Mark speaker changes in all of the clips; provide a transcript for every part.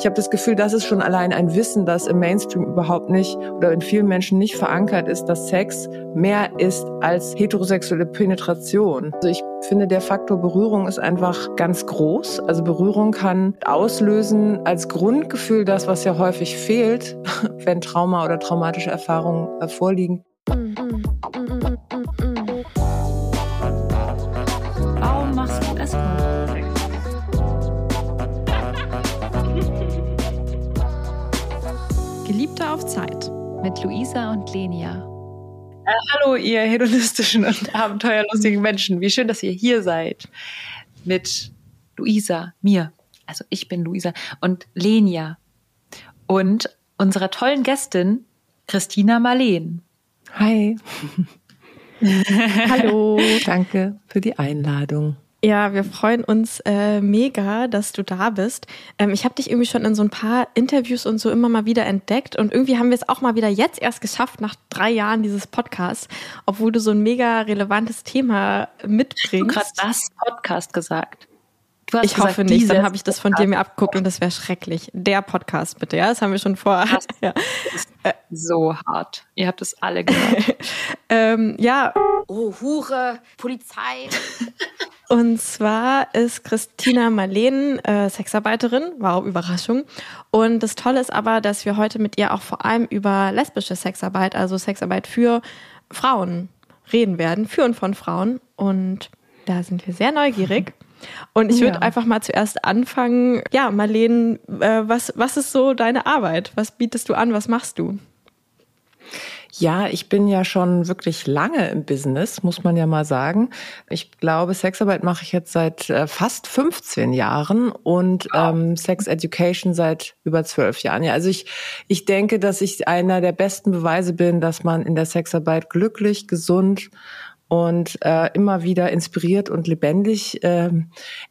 Speaker 1: Ich habe das Gefühl, das ist schon allein ein Wissen, das im Mainstream überhaupt nicht oder in vielen Menschen nicht verankert ist, dass Sex mehr ist als heterosexuelle Penetration. Also ich finde, der Faktor Berührung ist einfach ganz groß. Also Berührung kann auslösen als Grundgefühl das, was ja häufig fehlt, wenn Trauma oder traumatische Erfahrungen vorliegen.
Speaker 2: Zeit mit Luisa und Lenia.
Speaker 3: Äh, hallo, ihr hedonistischen und abenteuerlustigen Menschen. Wie schön, dass ihr hier seid. Mit Luisa, mir. Also ich bin Luisa und Lenia. Und unserer tollen Gästin Christina Marleen.
Speaker 1: Hi. Hallo. Danke für die Einladung.
Speaker 2: Ja, wir freuen uns äh, mega, dass du da bist. Ähm, ich habe dich irgendwie schon in so ein paar Interviews und so immer mal wieder entdeckt und irgendwie haben wir es auch mal wieder jetzt erst geschafft nach drei Jahren dieses Podcasts, obwohl du so ein mega relevantes Thema mitbringst. Hast du
Speaker 3: gerade das Podcast gesagt?
Speaker 2: ich gesagt, hoffe nicht, dann habe ich das von dir mir abgeguckt und das wäre schrecklich. Der Podcast bitte, ja, das haben wir schon vor. ja.
Speaker 3: So hart. Ihr habt es alle gehört.
Speaker 2: ähm, ja.
Speaker 4: Oh, Hure, Polizei.
Speaker 2: Und zwar ist Christina Marleen äh, Sexarbeiterin, wow, Überraschung. Und das Tolle ist aber, dass wir heute mit ihr auch vor allem über lesbische Sexarbeit, also Sexarbeit für Frauen reden werden, für und von Frauen. Und da sind wir sehr neugierig. Und ich würde ja. einfach mal zuerst anfangen. Ja, Marleen, äh, was, was ist so deine Arbeit? Was bietest du an? Was machst du?
Speaker 1: Ja, ich bin ja schon wirklich lange im Business, muss man ja mal sagen. Ich glaube, Sexarbeit mache ich jetzt seit äh, fast 15 Jahren und ähm, Sex Education seit über zwölf Jahren. Ja, also ich, ich denke, dass ich einer der besten Beweise bin, dass man in der Sexarbeit glücklich, gesund und äh, immer wieder inspiriert und lebendig äh,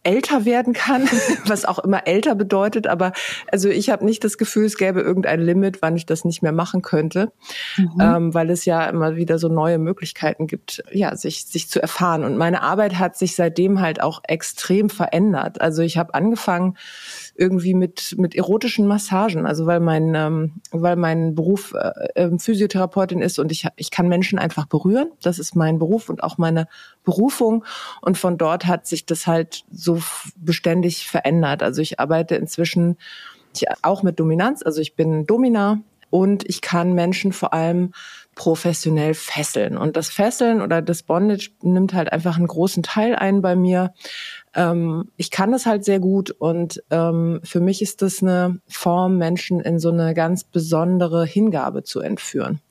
Speaker 1: älter werden kann, was auch immer älter bedeutet. Aber also ich habe nicht das Gefühl, es gäbe irgendein Limit, wann ich das nicht mehr machen könnte, mhm. ähm, weil es ja immer wieder so neue Möglichkeiten gibt, ja, sich sich zu erfahren. Und meine Arbeit hat sich seitdem halt auch extrem verändert. Also ich habe angefangen irgendwie mit mit erotischen Massagen, also weil mein ähm, weil mein Beruf äh, ähm, Physiotherapeutin ist und ich ich kann Menschen einfach berühren. Das ist mein Beruf und auch meine Berufung und von dort hat sich das halt so beständig verändert. Also ich arbeite inzwischen auch mit Dominanz, also ich bin Domina und ich kann Menschen vor allem professionell fesseln. Und das Fesseln oder das Bondage nimmt halt einfach einen großen Teil ein bei mir. Ähm, ich kann das halt sehr gut und ähm, für mich ist das eine Form, Menschen in so eine ganz besondere Hingabe zu entführen.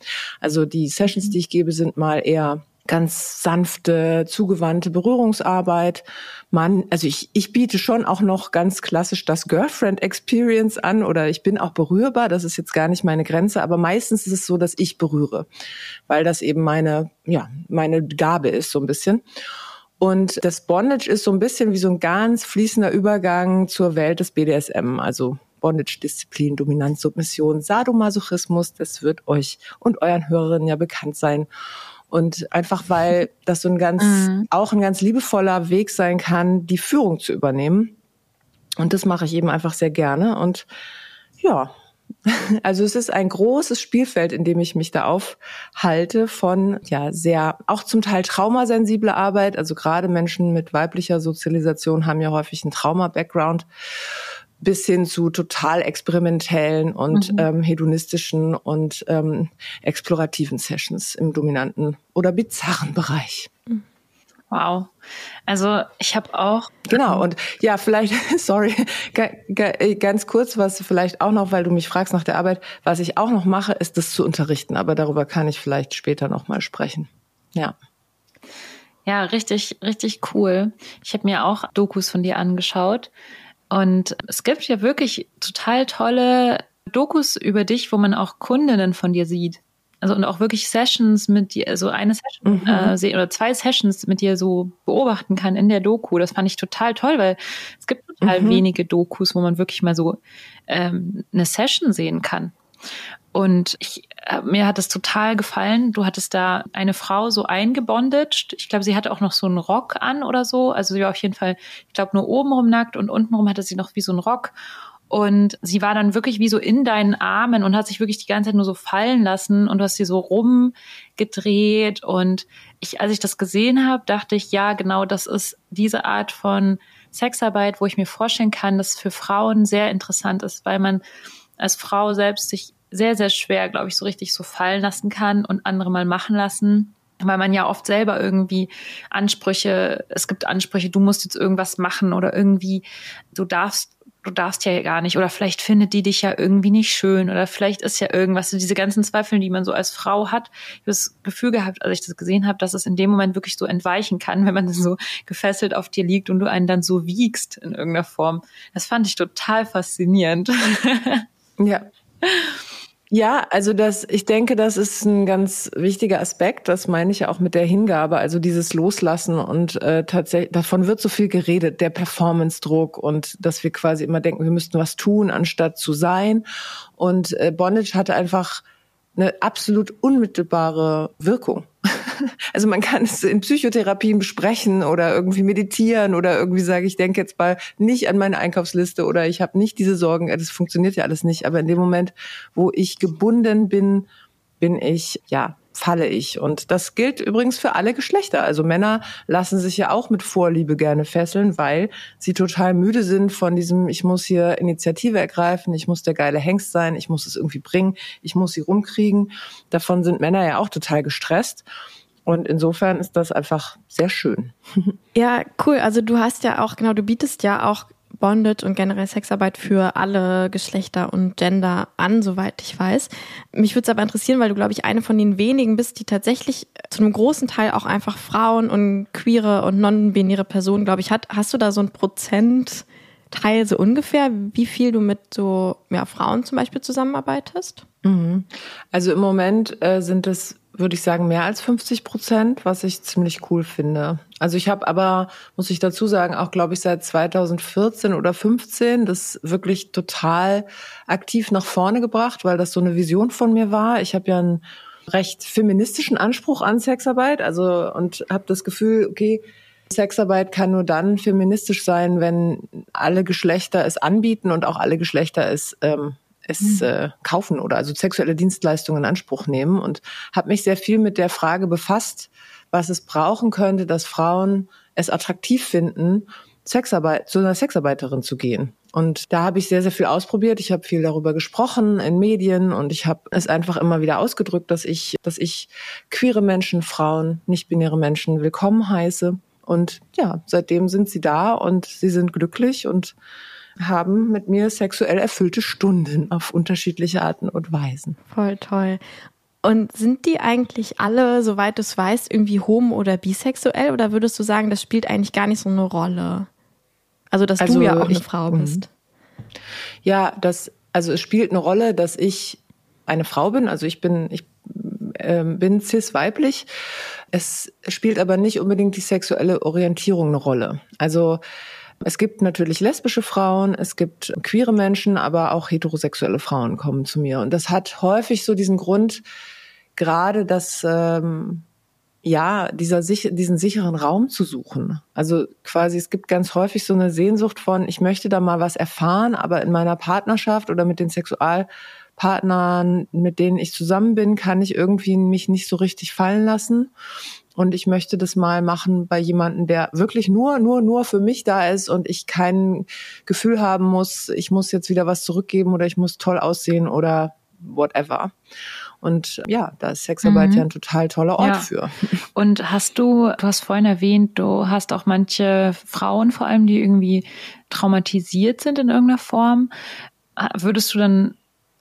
Speaker 1: Also die Sessions, die ich gebe, sind mal eher ganz sanfte, zugewandte Berührungsarbeit. Man, also ich, ich biete schon auch noch ganz klassisch das Girlfriend Experience an oder ich bin auch berührbar. Das ist jetzt gar nicht meine Grenze, aber meistens ist es so, dass ich berühre, weil das eben meine, ja, meine Gabe ist so ein bisschen. Und das Bondage ist so ein bisschen wie so ein ganz fließender Übergang zur Welt des BDSM, also Bondage-Disziplin, Dominanz, Submission, Sadomasochismus. Das wird euch und euren Hörerinnen ja bekannt sein. Und einfach weil das so ein ganz, mhm. auch ein ganz liebevoller Weg sein kann, die Führung zu übernehmen. Und das mache ich eben einfach sehr gerne. Und ja, also es ist ein großes Spielfeld, in dem ich mich da aufhalte von ja sehr auch zum Teil traumasensible Arbeit. Also gerade Menschen mit weiblicher Sozialisation haben ja häufig einen Trauma-Background bis hin zu total experimentellen und mhm. ähm, hedonistischen und ähm, explorativen Sessions im dominanten oder bizarren Bereich.
Speaker 3: Wow. Also ich habe auch.
Speaker 1: Genau, und ja, vielleicht, sorry, ganz kurz, was vielleicht auch noch, weil du mich fragst nach der Arbeit, was ich auch noch mache, ist das zu unterrichten, aber darüber kann ich vielleicht später nochmal sprechen. Ja.
Speaker 3: Ja, richtig, richtig cool. Ich habe mir auch Dokus von dir angeschaut und es gibt ja wirklich total tolle Dokus über dich, wo man auch Kundinnen von dir sieht. Also und auch wirklich Sessions mit dir, also eine Session mhm. äh, oder zwei Sessions mit dir so beobachten kann in der Doku. Das fand ich total toll, weil es gibt total mhm. wenige Dokus, wo man wirklich mal so ähm, eine Session sehen kann. Und ich, äh, mir hat es total gefallen. Du hattest da eine Frau so eingebondet. Ich glaube, sie hatte auch noch so einen Rock an oder so. Also sie war auf jeden Fall, ich glaube, nur obenrum nackt und untenrum hatte sie noch wie so einen Rock. Und sie war dann wirklich wie so in deinen Armen und hat sich wirklich die ganze Zeit nur so fallen lassen und du hast sie so rumgedreht. Und ich, als ich das gesehen habe, dachte ich, ja, genau, das ist diese Art von Sexarbeit, wo ich mir vorstellen kann, dass für Frauen sehr interessant ist, weil man als Frau selbst sich sehr, sehr schwer, glaube ich, so richtig so fallen lassen kann und andere mal machen lassen weil man ja oft selber irgendwie Ansprüche, es gibt Ansprüche, du musst jetzt irgendwas machen oder irgendwie, du darfst du darfst ja gar nicht oder vielleicht findet die dich ja irgendwie nicht schön oder vielleicht ist ja irgendwas, diese ganzen Zweifel, die man so als Frau hat. Ich habe das Gefühl gehabt, als ich das gesehen habe, dass es in dem Moment wirklich so entweichen kann, wenn man so gefesselt auf dir liegt und du einen dann so wiegst in irgendeiner Form. Das fand ich total faszinierend.
Speaker 1: Ja. Ja, also das, ich denke, das ist ein ganz wichtiger Aspekt. Das meine ich ja auch mit der Hingabe, also dieses Loslassen und äh, tatsächlich davon wird so viel geredet, der Performance-Druck und dass wir quasi immer denken, wir müssten was tun, anstatt zu sein. Und äh, Bondage hatte einfach eine absolut unmittelbare Wirkung. Also man kann es in Psychotherapien besprechen oder irgendwie meditieren oder irgendwie sagen, ich denke jetzt mal nicht an meine Einkaufsliste oder ich habe nicht diese Sorgen. Das funktioniert ja alles nicht. Aber in dem Moment, wo ich gebunden bin, bin ich ja falle ich. Und das gilt übrigens für alle Geschlechter. Also Männer lassen sich ja auch mit Vorliebe gerne fesseln, weil sie total müde sind von diesem, ich muss hier Initiative ergreifen, ich muss der geile Hengst sein, ich muss es irgendwie bringen, ich muss sie rumkriegen. Davon sind Männer ja auch total gestresst. Und insofern ist das einfach sehr schön.
Speaker 2: Ja, cool. Also du hast ja auch, genau, du bietest ja auch Bondage und generell Sexarbeit für alle Geschlechter und Gender an, soweit ich weiß. Mich würde es aber interessieren, weil du, glaube ich, eine von den wenigen bist, die tatsächlich zu einem großen Teil auch einfach Frauen und queere und non-binäre Personen, glaube ich, hat. Hast du da so ein Prozentteil so ungefähr, wie viel du mit so ja, Frauen zum Beispiel zusammenarbeitest?
Speaker 1: Mhm. Also im Moment äh, sind es würde ich sagen, mehr als 50 Prozent, was ich ziemlich cool finde. Also ich habe aber, muss ich dazu sagen, auch glaube ich seit 2014 oder 15 das wirklich total aktiv nach vorne gebracht, weil das so eine Vision von mir war. Ich habe ja einen recht feministischen Anspruch an Sexarbeit, also und habe das Gefühl, okay, Sexarbeit kann nur dann feministisch sein, wenn alle Geschlechter es anbieten und auch alle Geschlechter es ähm, es mhm. äh, kaufen oder also sexuelle Dienstleistungen in Anspruch nehmen und habe mich sehr viel mit der Frage befasst, was es brauchen könnte, dass Frauen es attraktiv finden, Sexarbeit zu einer Sexarbeiterin zu gehen. Und da habe ich sehr, sehr viel ausprobiert. Ich habe viel darüber gesprochen in Medien und ich habe es einfach immer wieder ausgedrückt, dass ich, dass ich queere Menschen, Frauen, nicht-binäre Menschen willkommen heiße. Und ja, seitdem sind sie da und sie sind glücklich und haben mit mir sexuell erfüllte Stunden auf unterschiedliche Arten und Weisen.
Speaker 2: Voll toll. Und sind die eigentlich alle, soweit du es weißt, irgendwie homo- oder bisexuell? Oder würdest du sagen, das spielt eigentlich gar nicht so eine Rolle? Also, dass also du ja auch ich, eine Frau mhm. bist.
Speaker 1: Ja, das, also es spielt eine Rolle, dass ich eine Frau bin. Also ich bin, ich äh, bin cis-weiblich. Es spielt aber nicht unbedingt die sexuelle Orientierung eine Rolle. Also es gibt natürlich lesbische Frauen, es gibt queere Menschen, aber auch heterosexuelle Frauen kommen zu mir. Und das hat häufig so diesen Grund, gerade dass ähm, ja dieser diesen sicheren Raum zu suchen. Also quasi es gibt ganz häufig so eine Sehnsucht von ich möchte da mal was erfahren, aber in meiner Partnerschaft oder mit den Sexualpartnern, mit denen ich zusammen bin, kann ich irgendwie mich nicht so richtig fallen lassen. Und ich möchte das mal machen bei jemandem, der wirklich nur, nur, nur für mich da ist und ich kein Gefühl haben muss, ich muss jetzt wieder was zurückgeben oder ich muss toll aussehen oder whatever. Und ja, da ist Sexarbeit mhm. ja ein total toller Ort ja. für.
Speaker 3: Und hast du, du hast vorhin erwähnt, du hast auch manche Frauen vor allem, die irgendwie traumatisiert sind in irgendeiner Form. Würdest du dann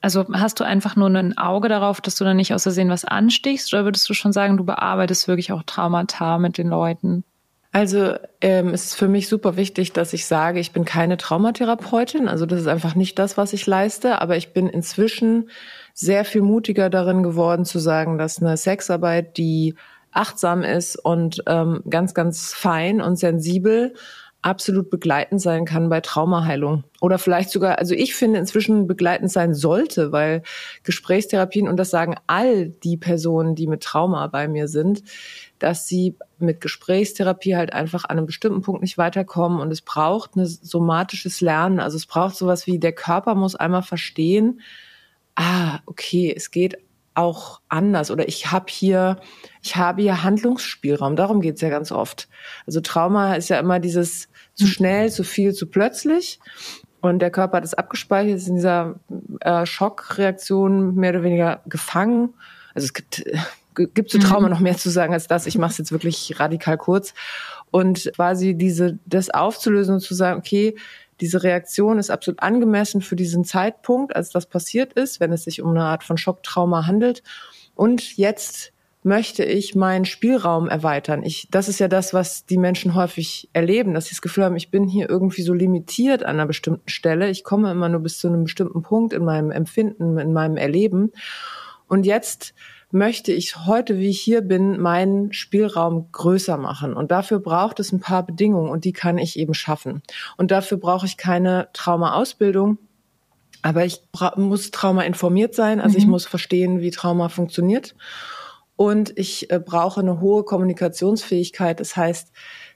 Speaker 3: also hast du einfach nur ein Auge darauf, dass du dann nicht aus Versehen was anstichst oder würdest du schon sagen, du bearbeitest wirklich auch Traumata mit den Leuten?
Speaker 1: Also ähm, es ist für mich super wichtig, dass ich sage, ich bin keine Traumatherapeutin. Also das ist einfach nicht das, was ich leiste. Aber ich bin inzwischen sehr viel mutiger darin geworden zu sagen, dass eine Sexarbeit, die achtsam ist und ähm, ganz, ganz fein und sensibel absolut begleitend sein kann bei Traumaheilung. Oder vielleicht sogar, also ich finde inzwischen begleitend sein sollte, weil Gesprächstherapien, und das sagen all die Personen, die mit Trauma bei mir sind, dass sie mit Gesprächstherapie halt einfach an einem bestimmten Punkt nicht weiterkommen und es braucht ein somatisches Lernen. Also es braucht sowas wie der Körper muss einmal verstehen, ah, okay, es geht auch anders oder ich habe hier, ich habe hier Handlungsspielraum. Darum geht's ja ganz oft. Also Trauma ist ja immer dieses zu schnell, zu viel, zu plötzlich. Und der Körper hat es abgespeichert, ist in dieser äh, Schockreaktion mehr oder weniger gefangen. Also es gibt, äh, gibt zu Trauma mhm. noch mehr zu sagen als das. Ich mache es jetzt wirklich radikal kurz. Und quasi diese, das aufzulösen und zu sagen, okay, diese Reaktion ist absolut angemessen für diesen Zeitpunkt, als das passiert ist, wenn es sich um eine Art von Schocktrauma handelt. Und jetzt möchte ich meinen Spielraum erweitern. Ich, das ist ja das, was die Menschen häufig erleben, dass sie das Gefühl haben, ich bin hier irgendwie so limitiert an einer bestimmten Stelle. Ich komme immer nur bis zu einem bestimmten Punkt in meinem Empfinden, in meinem Erleben. Und jetzt möchte ich heute, wie ich hier bin, meinen Spielraum größer machen. Und dafür braucht es ein paar Bedingungen und die kann ich eben schaffen. Und dafür brauche ich keine Trauma-Ausbildung. Aber ich muss Trauma informiert sein, also mhm. ich muss verstehen, wie Trauma funktioniert. Und ich äh, brauche eine hohe Kommunikationsfähigkeit. Das heißt,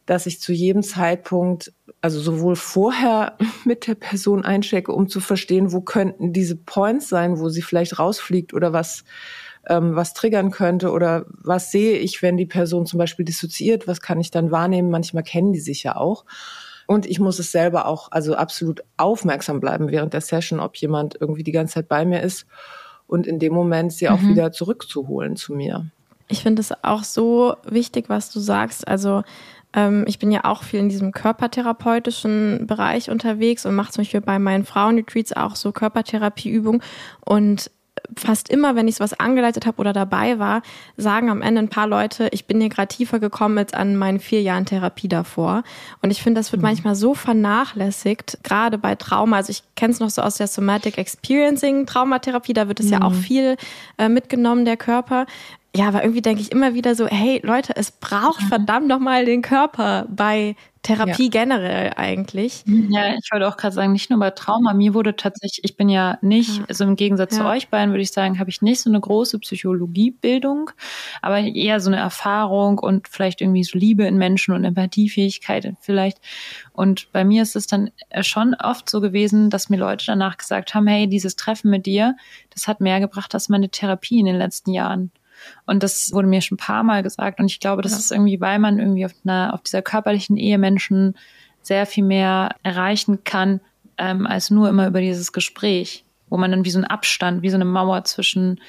Speaker 1: dass ich zu jedem Zeitpunkt, also sowohl vorher mit der Person einchecke, um zu verstehen, wo könnten diese Points sein, wo sie vielleicht rausfliegt oder was, ähm, was triggern könnte oder was sehe ich, wenn die Person zum Beispiel dissoziiert, was kann ich dann wahrnehmen? Manchmal kennen die sich ja auch. Und ich muss es selber auch, also absolut aufmerksam bleiben während der Session, ob jemand irgendwie die ganze Zeit bei mir ist und in dem Moment sie mhm. auch wieder zurückzuholen zu mir.
Speaker 2: Ich finde es auch so wichtig, was du sagst. Also ähm, ich bin ja auch viel in diesem körpertherapeutischen Bereich unterwegs und mache zum Beispiel bei meinen Frauenretreats auch so Körpertherapieübungen und fast immer, wenn ich was angeleitet habe oder dabei war, sagen am Ende ein paar Leute, ich bin hier gerade tiefer gekommen als an meinen vier Jahren Therapie davor. Und ich finde, das wird mhm. manchmal so vernachlässigt, gerade bei Trauma. Also ich kenne es noch so aus der Somatic Experiencing Traumatherapie, da wird es mhm. ja auch mhm. viel äh, mitgenommen, der Körper ja, aber irgendwie denke ich immer wieder so, hey Leute, es braucht verdammt noch mal den Körper bei Therapie ja. generell eigentlich.
Speaker 3: Ja, ich wollte auch gerade sagen, nicht nur bei Trauma. Mir wurde tatsächlich, ich bin ja nicht, ja. also im Gegensatz ja. zu euch beiden würde ich sagen, habe ich nicht so eine große Psychologiebildung, aber eher so eine Erfahrung und vielleicht irgendwie so Liebe in Menschen und Empathiefähigkeit vielleicht. Und bei mir ist es dann schon oft so gewesen, dass mir Leute danach gesagt haben, hey, dieses Treffen mit dir, das hat mehr gebracht als meine Therapie in den letzten Jahren. Und das wurde mir schon ein paar Mal gesagt. Und ich glaube, das ja. ist irgendwie, weil man irgendwie auf, einer, auf dieser körperlichen Ehe Menschen sehr viel mehr erreichen kann, ähm, als nur immer über dieses Gespräch, wo man dann wie so einen Abstand, wie so eine Mauer zwischen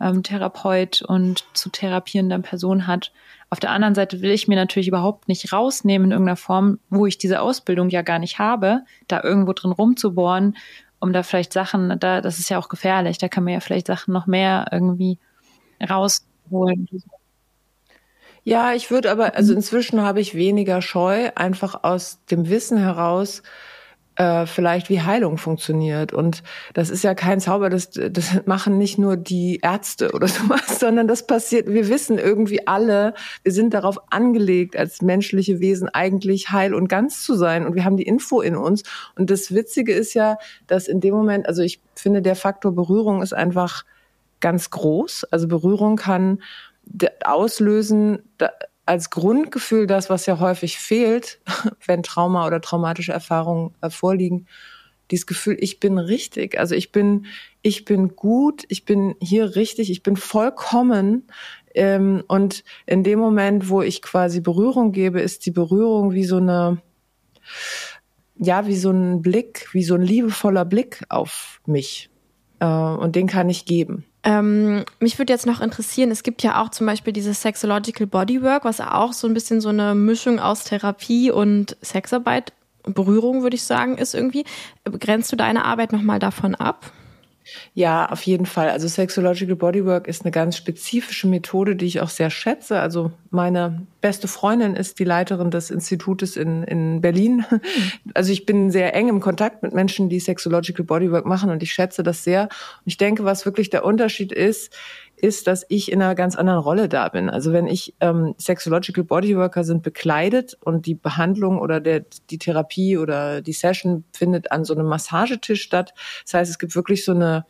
Speaker 3: ähm, Therapeut und zu therapierender Person hat. Auf der anderen Seite will ich mir natürlich überhaupt nicht rausnehmen in irgendeiner Form, wo ich diese Ausbildung ja gar nicht habe, da irgendwo drin rumzubohren, um da vielleicht Sachen, da, das ist ja auch gefährlich, da kann man ja vielleicht Sachen noch mehr irgendwie rausholen.
Speaker 1: Ja, ich würde aber, also inzwischen habe ich weniger Scheu, einfach aus dem Wissen heraus, äh, vielleicht wie Heilung funktioniert. Und das ist ja kein Zauber, das, das machen nicht nur die Ärzte oder sowas, sondern das passiert, wir wissen irgendwie alle, wir sind darauf angelegt, als menschliche Wesen eigentlich heil und ganz zu sein. Und wir haben die Info in uns. Und das Witzige ist ja, dass in dem Moment, also ich finde, der Faktor Berührung ist einfach ganz groß. Also Berührung kann auslösen als Grundgefühl das, was ja häufig fehlt, wenn Trauma oder traumatische Erfahrungen äh, vorliegen. Dieses Gefühl, ich bin richtig. Also ich bin, ich bin gut, ich bin hier richtig, ich bin vollkommen. Ähm, und in dem Moment, wo ich quasi Berührung gebe, ist die Berührung wie so eine, ja, wie so ein Blick, wie so ein liebevoller Blick auf mich. Äh, und den kann ich geben.
Speaker 2: Ähm, mich würde jetzt noch interessieren, es gibt ja auch zum Beispiel dieses Sexological Bodywork, was auch so ein bisschen so eine Mischung aus Therapie und Sexarbeit, Berührung würde ich sagen, ist irgendwie. Grenzt du deine Arbeit nochmal davon ab?
Speaker 1: Ja, auf jeden Fall. Also Sexological Bodywork ist eine ganz spezifische Methode, die ich auch sehr schätze. Also meine beste Freundin ist die Leiterin des Institutes in, in Berlin. Hm. Also ich bin sehr eng im Kontakt mit Menschen, die Sexological Bodywork machen und ich schätze das sehr. Und ich denke, was wirklich der Unterschied ist, ist, dass ich in einer ganz anderen Rolle da bin. Also wenn ich ähm, Sexological Bodyworker sind bekleidet und die Behandlung oder der, die Therapie oder die Session findet an so einem Massagetisch statt. Das heißt, es gibt wirklich so eine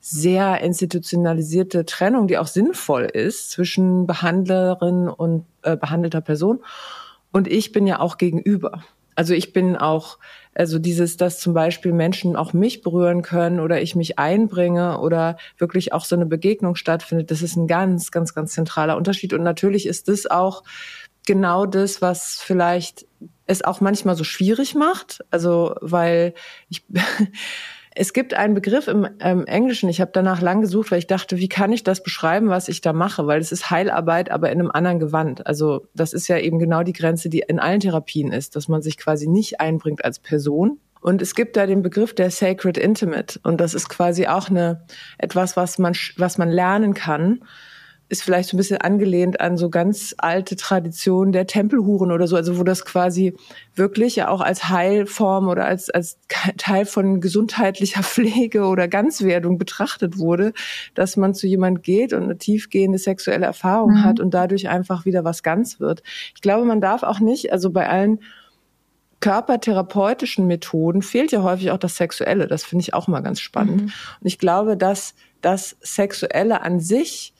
Speaker 1: sehr institutionalisierte Trennung, die auch sinnvoll ist zwischen Behandlerin und äh, behandelter Person. Und ich bin ja auch gegenüber. Also ich bin auch, also dieses, dass zum Beispiel Menschen auch mich berühren können oder ich mich einbringe oder wirklich auch so eine Begegnung stattfindet, das ist ein ganz, ganz, ganz zentraler Unterschied. Und natürlich ist das auch genau das, was vielleicht es auch manchmal so schwierig macht. Also weil ich Es gibt einen Begriff im ähm, Englischen, ich habe danach lang gesucht, weil ich dachte, wie kann ich das beschreiben, was ich da mache? Weil es ist Heilarbeit, aber in einem anderen Gewand. Also das ist ja eben genau die Grenze, die in allen Therapien ist, dass man sich quasi nicht einbringt als Person. Und es gibt da den Begriff der Sacred Intimate. Und das ist quasi auch eine, etwas, was man, was man lernen kann ist vielleicht so ein bisschen angelehnt an so ganz alte Traditionen der Tempelhuren oder so, also wo das quasi wirklich ja auch als Heilform oder als, als Teil von gesundheitlicher Pflege oder Ganzwerdung betrachtet wurde, dass man zu jemand geht und eine tiefgehende sexuelle Erfahrung mhm. hat und dadurch einfach wieder was ganz wird. Ich glaube, man darf auch nicht, also bei allen körpertherapeutischen Methoden fehlt ja häufig auch das Sexuelle. Das finde ich auch mal ganz spannend. Mhm. Und ich glaube, dass das Sexuelle an sich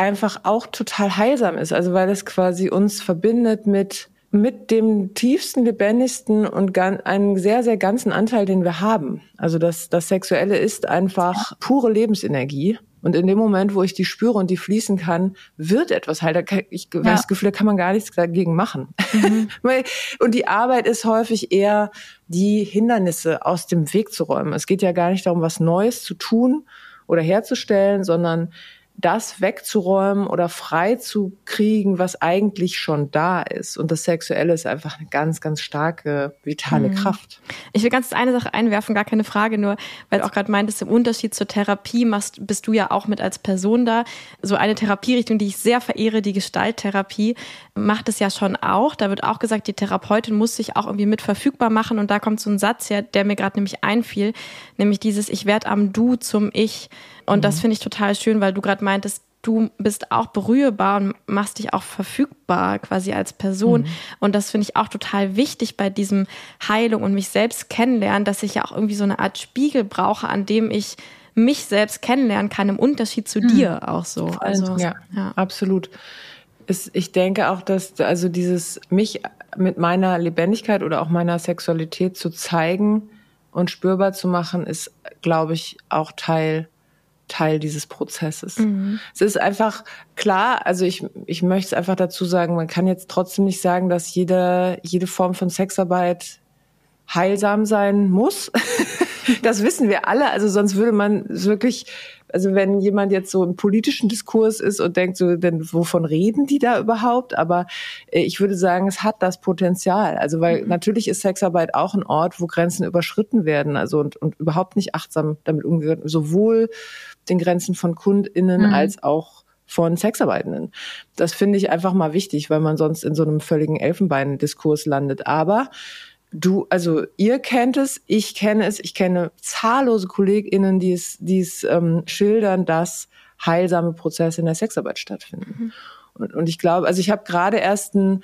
Speaker 1: einfach auch total heilsam ist. Also weil es quasi uns verbindet mit mit dem tiefsten, lebendigsten und einen sehr, sehr ganzen Anteil, den wir haben. Also das, das Sexuelle ist einfach pure Lebensenergie. Und in dem Moment, wo ich die spüre und die fließen kann, wird etwas halt. Ich ja. das Gefühl, da kann man gar nichts dagegen machen. Mhm. und die Arbeit ist häufig eher, die Hindernisse aus dem Weg zu räumen. Es geht ja gar nicht darum, was Neues zu tun oder herzustellen, sondern das wegzuräumen oder frei zu kriegen, was eigentlich schon da ist. Und das Sexuelle ist einfach eine ganz, ganz starke, vitale mhm. Kraft.
Speaker 2: Ich will ganz eine Sache einwerfen, gar keine Frage, nur weil du auch gerade meintest, im Unterschied zur Therapie machst, bist du ja auch mit als Person da. So eine Therapierichtung, die ich sehr verehre, die Gestalttherapie, macht es ja schon auch. Da wird auch gesagt, die Therapeutin muss sich auch irgendwie mit verfügbar machen. Und da kommt so ein Satz her, der mir gerade nämlich einfiel, nämlich dieses Ich werde am Du zum Ich. Und mhm. das finde ich total schön, weil du gerade meintest, du bist auch berührbar und machst dich auch verfügbar quasi als Person. Mhm. Und das finde ich auch total wichtig bei diesem Heilung und mich selbst kennenlernen, dass ich ja auch irgendwie so eine Art Spiegel brauche, an dem ich mich selbst kennenlernen kann, im Unterschied zu mhm. dir auch so.
Speaker 1: Also, ja, ja. absolut. ich denke auch, dass also dieses mich mit meiner Lebendigkeit oder auch meiner Sexualität zu zeigen und spürbar zu machen, ist, glaube ich, auch Teil Teil dieses Prozesses. Mhm. Es ist einfach klar, also ich, ich möchte es einfach dazu sagen, man kann jetzt trotzdem nicht sagen, dass jede, jede Form von Sexarbeit heilsam sein muss. das wissen wir alle, also sonst würde man wirklich, also wenn jemand jetzt so im politischen Diskurs ist und denkt so, denn wovon reden die da überhaupt? Aber äh, ich würde sagen, es hat das Potenzial. Also weil mhm. natürlich ist Sexarbeit auch ein Ort, wo Grenzen überschritten werden, also und, und überhaupt nicht achtsam damit umgegangen, sowohl den Grenzen von KundInnen mhm. als auch von Sexarbeitenden. Das finde ich einfach mal wichtig, weil man sonst in so einem völligen Elfenbeindiskurs landet. Aber du, also ihr kennt es, ich kenne es, ich kenne zahllose KollegInnen, die es, die es ähm, schildern, dass heilsame Prozesse in der Sexarbeit stattfinden. Mhm. Und, und ich glaube, also ich habe gerade erst ein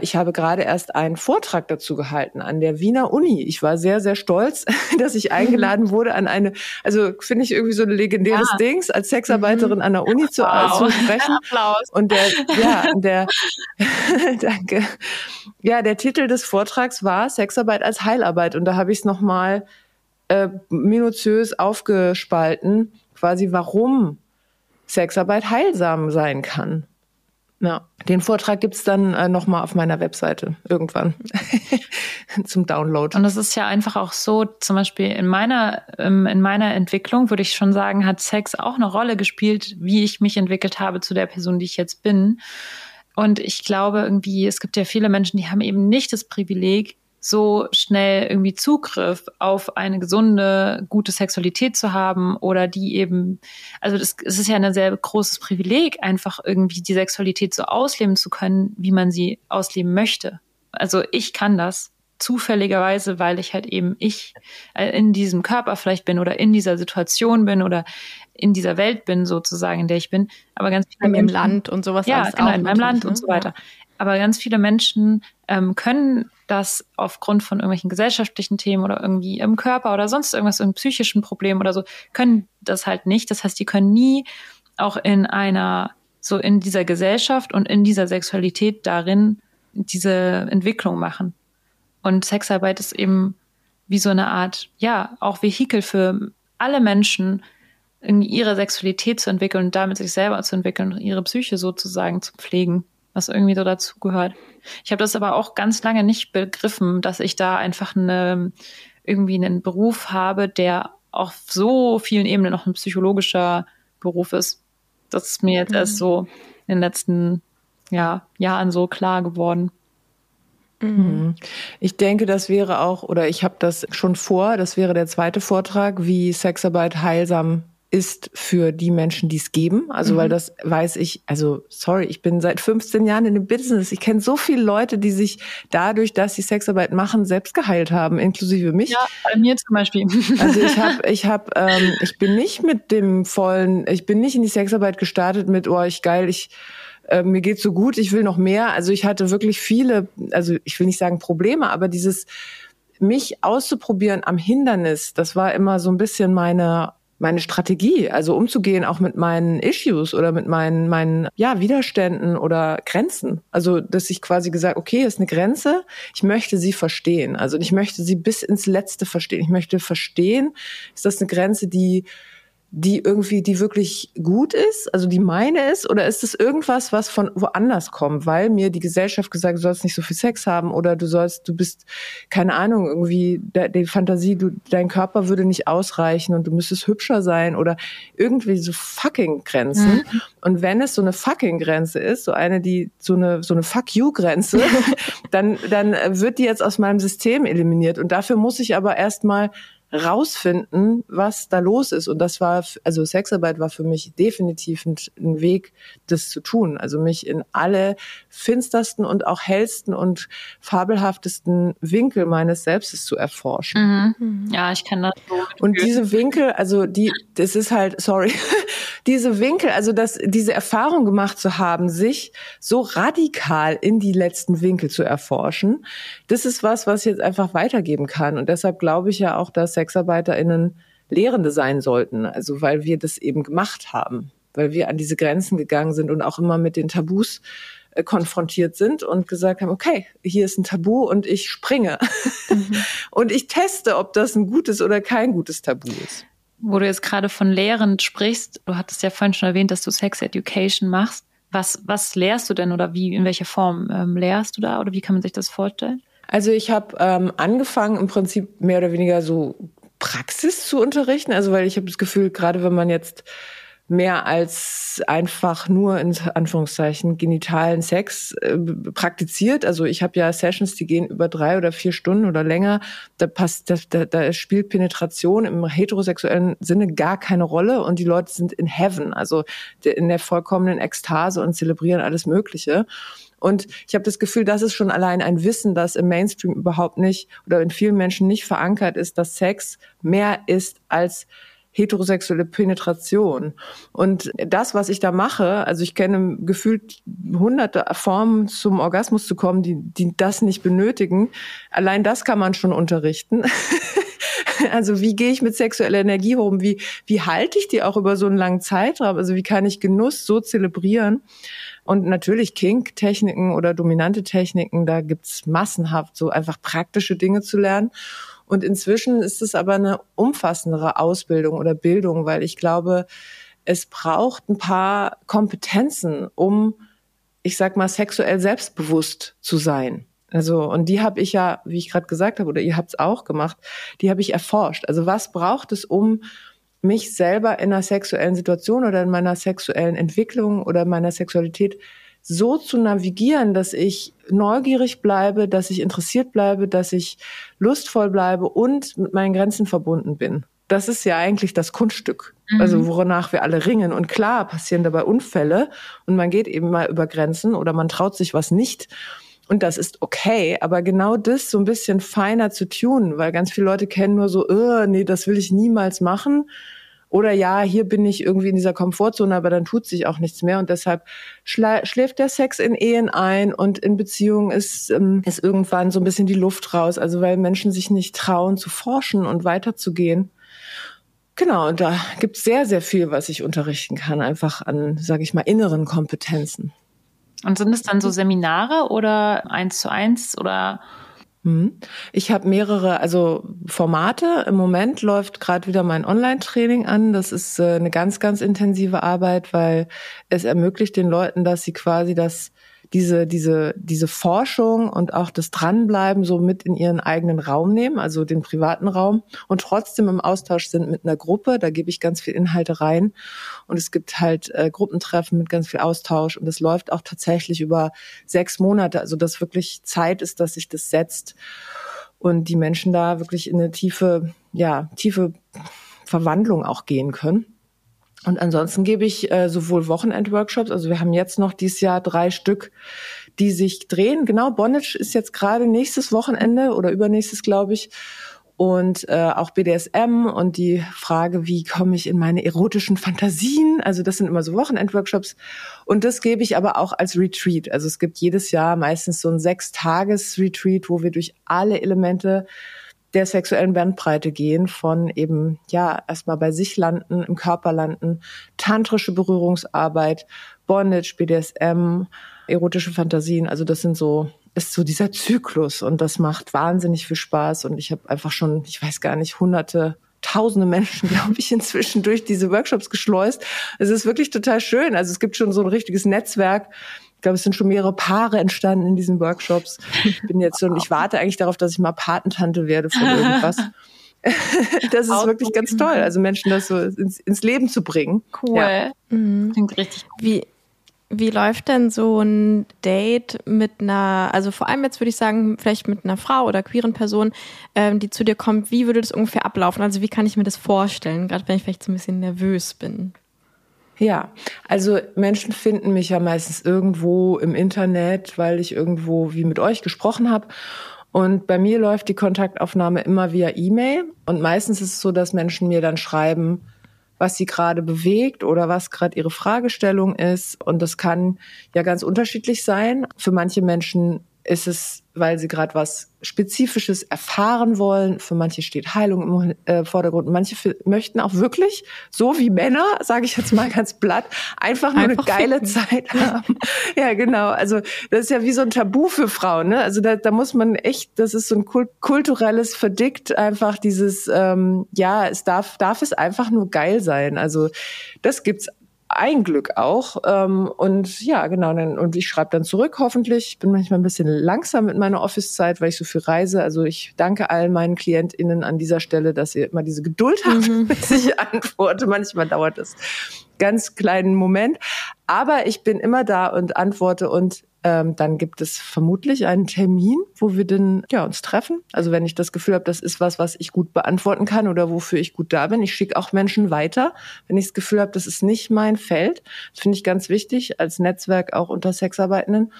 Speaker 1: ich habe gerade erst einen Vortrag dazu gehalten an der Wiener Uni. Ich war sehr, sehr stolz, dass ich eingeladen wurde an eine, also finde ich irgendwie so ein legendäres ja. Dings, als Sexarbeiterin mhm. an der Uni zu, wow. zu sprechen. Applaus. Und der, ja, der, danke. Ja, der Titel des Vortrags war Sexarbeit als Heilarbeit. Und da habe ich es nochmal äh, minutiös aufgespalten, quasi warum Sexarbeit heilsam sein kann. Ja, den Vortrag gibt's dann äh, nochmal auf meiner Webseite irgendwann zum Download.
Speaker 3: Und es ist ja einfach auch so, zum Beispiel in meiner, ähm, in meiner Entwicklung würde ich schon sagen, hat Sex auch eine Rolle gespielt, wie ich mich entwickelt habe zu der Person, die ich jetzt bin. Und ich glaube irgendwie, es gibt ja viele Menschen, die haben eben nicht das Privileg, so schnell irgendwie Zugriff auf eine gesunde, gute Sexualität zu haben oder die eben, also das, es ist ja ein sehr großes Privileg, einfach irgendwie die Sexualität so ausleben zu können, wie man sie ausleben möchte. Also ich kann das zufälligerweise, weil ich halt eben ich äh, in diesem Körper vielleicht bin oder in dieser Situation bin oder in dieser Welt bin sozusagen, in der ich bin. Aber ganz
Speaker 2: viele in meinem Land und sowas.
Speaker 3: Ja, genau, in meinem Land ne? und so weiter. Aber ganz viele Menschen ähm, können das aufgrund von irgendwelchen gesellschaftlichen Themen oder irgendwie im Körper oder sonst irgendwas, irgendeinem psychischen Problem oder so, können das halt nicht. Das heißt, die können nie auch in einer, so in dieser Gesellschaft und in dieser Sexualität darin diese Entwicklung machen. Und Sexarbeit ist eben wie so eine Art, ja, auch Vehikel für alle Menschen, ihre Sexualität zu entwickeln und damit sich selber zu entwickeln und ihre Psyche sozusagen zu pflegen, was irgendwie so dazugehört. Ich habe das aber auch ganz lange nicht begriffen, dass ich da einfach eine, irgendwie einen Beruf habe, der auf so vielen Ebenen noch ein psychologischer Beruf ist. Das ist mir jetzt mhm. erst so in den letzten ja, Jahren so klar geworden.
Speaker 1: Mhm. Ich denke, das wäre auch, oder ich habe das schon vor, das wäre der zweite Vortrag, wie Sexarbeit heilsam ist für die Menschen, die es geben. Also, mhm. weil das weiß ich, also sorry, ich bin seit 15 Jahren in dem Business. Ich kenne so viele Leute, die sich dadurch, dass sie Sexarbeit machen, selbst geheilt haben, inklusive mich.
Speaker 3: Ja, bei mir zum Beispiel.
Speaker 1: Also ich habe, ich habe, ähm, ich bin nicht mit dem vollen, ich bin nicht in die Sexarbeit gestartet mit, oh, ich geil, ich äh, mir geht's so gut, ich will noch mehr. Also ich hatte wirklich viele, also ich will nicht sagen Probleme, aber dieses mich auszuprobieren am Hindernis, das war immer so ein bisschen meine meine Strategie, also umzugehen auch mit meinen Issues oder mit meinen meinen ja Widerständen oder Grenzen. Also dass ich quasi gesagt, okay, ist eine Grenze, ich möchte sie verstehen. Also ich möchte sie bis ins Letzte verstehen. Ich möchte verstehen, ist das eine Grenze, die die irgendwie, die wirklich gut ist, also die meine ist, oder ist es irgendwas, was von woanders kommt, weil mir die Gesellschaft gesagt, du sollst nicht so viel Sex haben oder du sollst, du bist, keine Ahnung, irgendwie die Fantasie, du, dein Körper würde nicht ausreichen und du müsstest hübscher sein oder irgendwie so fucking Grenzen. Mhm. Und wenn es so eine fucking Grenze ist, so eine, die, so eine, so eine fuck you Grenze, dann, dann wird die jetzt aus meinem System eliminiert. Und dafür muss ich aber erstmal rausfinden, was da los ist. Und das war, also Sexarbeit war für mich definitiv ein, ein, Weg, das zu tun. Also mich in alle finstersten und auch hellsten und fabelhaftesten Winkel meines Selbstes zu erforschen.
Speaker 3: Mhm. Ja, ich kann das so.
Speaker 1: Und diese Winkel, also die, das ist halt, sorry, diese Winkel, also das, diese Erfahrung gemacht zu haben, sich so radikal in die letzten Winkel zu erforschen, das ist was, was ich jetzt einfach weitergeben kann. Und deshalb glaube ich ja auch, dass SexarbeiterInnen Lehrende sein sollten. Also weil wir das eben gemacht haben, weil wir an diese Grenzen gegangen sind und auch immer mit den Tabus äh, konfrontiert sind und gesagt haben, okay, hier ist ein Tabu und ich springe. Mhm. und ich teste, ob das ein gutes oder kein gutes Tabu ist.
Speaker 3: Wo du jetzt gerade von Lehrend sprichst, du hattest ja vorhin schon erwähnt, dass du Sex Education machst. Was, was lehrst du denn oder wie, in welcher Form ähm, lehrst du da oder wie kann man sich das vorstellen?
Speaker 1: Also ich habe ähm, angefangen im Prinzip mehr oder weniger so Praxis zu unterrichten. Also weil ich habe das Gefühl, gerade wenn man jetzt mehr als einfach nur in Anführungszeichen genitalen Sex äh, praktiziert. Also ich habe ja Sessions, die gehen über drei oder vier Stunden oder länger. Da passt, da, da, spielt Penetration im heterosexuellen Sinne gar keine Rolle und die Leute sind in Heaven, also in der vollkommenen Ekstase und zelebrieren alles Mögliche. Und ich habe das Gefühl, das ist schon allein ein Wissen, das im Mainstream überhaupt nicht oder in vielen Menschen nicht verankert ist, dass Sex mehr ist als heterosexuelle Penetration. Und das, was ich da mache, also ich kenne gefühlt hunderte Formen zum Orgasmus zu kommen, die, die das nicht benötigen. Allein das kann man schon unterrichten. Also wie gehe ich mit sexueller Energie um? Wie, wie halte ich die auch über so einen langen Zeitraum? Also wie kann ich Genuss so zelebrieren? Und natürlich Kink-Techniken oder dominante Techniken, da gibt's massenhaft so einfach praktische Dinge zu lernen. Und inzwischen ist es aber eine umfassendere Ausbildung oder Bildung, weil ich glaube, es braucht ein paar Kompetenzen, um, ich sag mal, sexuell selbstbewusst zu sein. Also, und die habe ich ja, wie ich gerade gesagt habe, oder ihr habt es auch gemacht, die habe ich erforscht. Also, was braucht es, um mich selber in einer sexuellen Situation oder in meiner sexuellen Entwicklung oder meiner Sexualität so zu navigieren, dass ich neugierig bleibe, dass ich interessiert bleibe, dass ich lustvoll bleibe und mit meinen Grenzen verbunden bin. Das ist ja eigentlich das Kunststück, mhm. also woranach wir alle ringen. Und klar passieren dabei Unfälle und man geht eben mal über Grenzen oder man traut sich was nicht. Und das ist okay, aber genau das so ein bisschen feiner zu tun, weil ganz viele Leute kennen nur so, oh, nee, das will ich niemals machen Oder ja, hier bin ich irgendwie in dieser Komfortzone, aber dann tut sich auch nichts mehr und deshalb schläft der Sex in Ehen ein und in Beziehungen ist, ähm, ist irgendwann so ein bisschen die Luft raus. Also weil Menschen sich nicht trauen zu forschen und weiterzugehen. Genau, und da gibt es sehr, sehr viel, was ich unterrichten kann, einfach an, sage ich mal, inneren Kompetenzen.
Speaker 3: Und sind es dann so Seminare oder eins zu eins oder?
Speaker 1: Hm. Ich habe mehrere, also Formate. Im Moment läuft gerade wieder mein Online-Training an. Das ist äh, eine ganz, ganz intensive Arbeit, weil es ermöglicht den Leuten, dass sie quasi das diese, diese, diese Forschung und auch das Dranbleiben so mit in ihren eigenen Raum nehmen, also den privaten Raum und trotzdem im Austausch sind mit einer Gruppe. Da gebe ich ganz viel Inhalte rein und es gibt halt äh, Gruppentreffen mit ganz viel Austausch und es läuft auch tatsächlich über sechs Monate, also dass wirklich Zeit ist, dass sich das setzt und die Menschen da wirklich in eine tiefe, ja, tiefe Verwandlung auch gehen können. Und ansonsten gebe ich äh, sowohl Wochenend-Workshops, also wir haben jetzt noch dieses Jahr drei Stück, die sich drehen. Genau, Bonnage ist jetzt gerade nächstes Wochenende oder übernächstes, glaube ich. Und äh, auch BDSM und die Frage, wie komme ich in meine erotischen Fantasien? Also das sind immer so Wochenend-Workshops. Und das gebe ich aber auch als Retreat. Also es gibt jedes Jahr meistens so ein Sechs-Tages-Retreat, wo wir durch alle Elemente der sexuellen Bandbreite gehen, von eben, ja, erstmal bei sich landen, im Körper landen, tantrische Berührungsarbeit, Bondage, BDSM, erotische Fantasien. Also das sind so, ist so dieser Zyklus und das macht wahnsinnig viel Spaß und ich habe einfach schon, ich weiß gar nicht, hunderte tausende Menschen, glaube ich, inzwischen durch diese Workshops geschleust. Es ist wirklich total schön. Also es gibt schon so ein richtiges Netzwerk ich glaube, es sind schon mehrere Paare entstanden in diesen Workshops. Ich bin jetzt so, und ich warte eigentlich darauf, dass ich mal Patentante werde von irgendwas. das ist wirklich ganz toll, also Menschen das so ins, ins Leben zu bringen.
Speaker 3: Cool. Ja. Mhm. Klingt richtig
Speaker 2: gut. Wie, wie läuft denn so ein Date mit einer, also vor allem jetzt würde ich sagen, vielleicht mit einer Frau oder queeren Person, ähm, die zu dir kommt, wie würde das ungefähr ablaufen? Also wie kann ich mir das vorstellen, gerade wenn ich vielleicht so ein bisschen nervös bin?
Speaker 1: Ja, also Menschen finden mich ja meistens irgendwo im Internet, weil ich irgendwo wie mit euch gesprochen habe. Und bei mir läuft die Kontaktaufnahme immer via E-Mail. Und meistens ist es so, dass Menschen mir dann schreiben, was sie gerade bewegt oder was gerade ihre Fragestellung ist. Und das kann ja ganz unterschiedlich sein. Für manche Menschen ist es, weil sie gerade was Spezifisches erfahren wollen. Für manche steht Heilung im äh, Vordergrund. Manche möchten auch wirklich, so wie Männer, sage ich jetzt mal ganz platt, einfach nur einfach eine geile ficken. Zeit haben. ja, genau. Also das ist ja wie so ein Tabu für Frauen. Ne? Also da, da muss man echt, das ist so ein kulturelles Verdikt, einfach dieses, ähm, ja, es darf, darf es einfach nur geil sein. Also das gibt's ein Glück auch. Ähm, und ja, genau, dann, und ich schreibe dann zurück, hoffentlich. Ich bin manchmal ein bisschen langsam mit meiner Office-Zeit, weil ich so viel reise. Also ich danke allen meinen KlientInnen an dieser Stelle, dass ihr immer diese Geduld habt, mhm. bis ich antworte. Manchmal dauert das ganz kleinen Moment. Aber ich bin immer da und antworte und ähm, dann gibt es vermutlich einen Termin, wo wir dann ja, uns treffen. Also wenn ich das Gefühl habe, das ist was, was ich gut beantworten kann oder wofür ich gut da bin. Ich schicke auch Menschen weiter, wenn ich das Gefühl habe, das ist nicht mein Feld. Das finde ich ganz wichtig als Netzwerk auch unter Sexarbeitenden.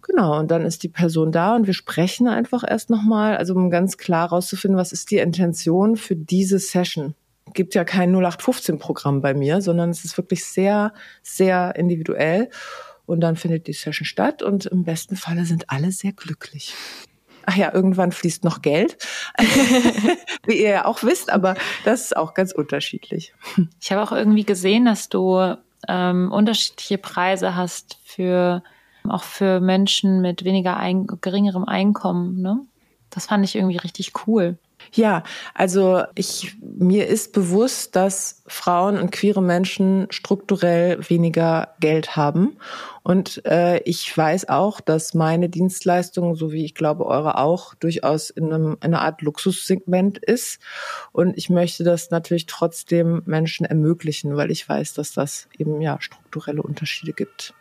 Speaker 1: Genau, und dann ist die Person da und wir sprechen einfach erst nochmal, also um ganz klar rauszufinden, was ist die Intention für diese Session. Gibt ja kein 0815-Programm bei mir, sondern es ist wirklich sehr, sehr individuell. Und dann findet die Session statt und im besten Falle sind alle sehr glücklich. Ach ja, irgendwann fließt noch Geld, wie ihr ja auch wisst, aber das ist auch ganz unterschiedlich.
Speaker 3: Ich habe auch irgendwie gesehen, dass du ähm, unterschiedliche Preise hast für auch für Menschen mit weniger ein, geringerem Einkommen. Ne? Das fand ich irgendwie richtig cool.
Speaker 1: Ja, also ich, mir ist bewusst, dass Frauen und queere Menschen strukturell weniger Geld haben. Und äh, ich weiß auch, dass meine Dienstleistung, so wie ich glaube eure auch, durchaus in, einem, in einer Art Luxussegment ist. Und ich möchte das natürlich trotzdem Menschen ermöglichen, weil ich weiß, dass das eben ja strukturelle Unterschiede gibt.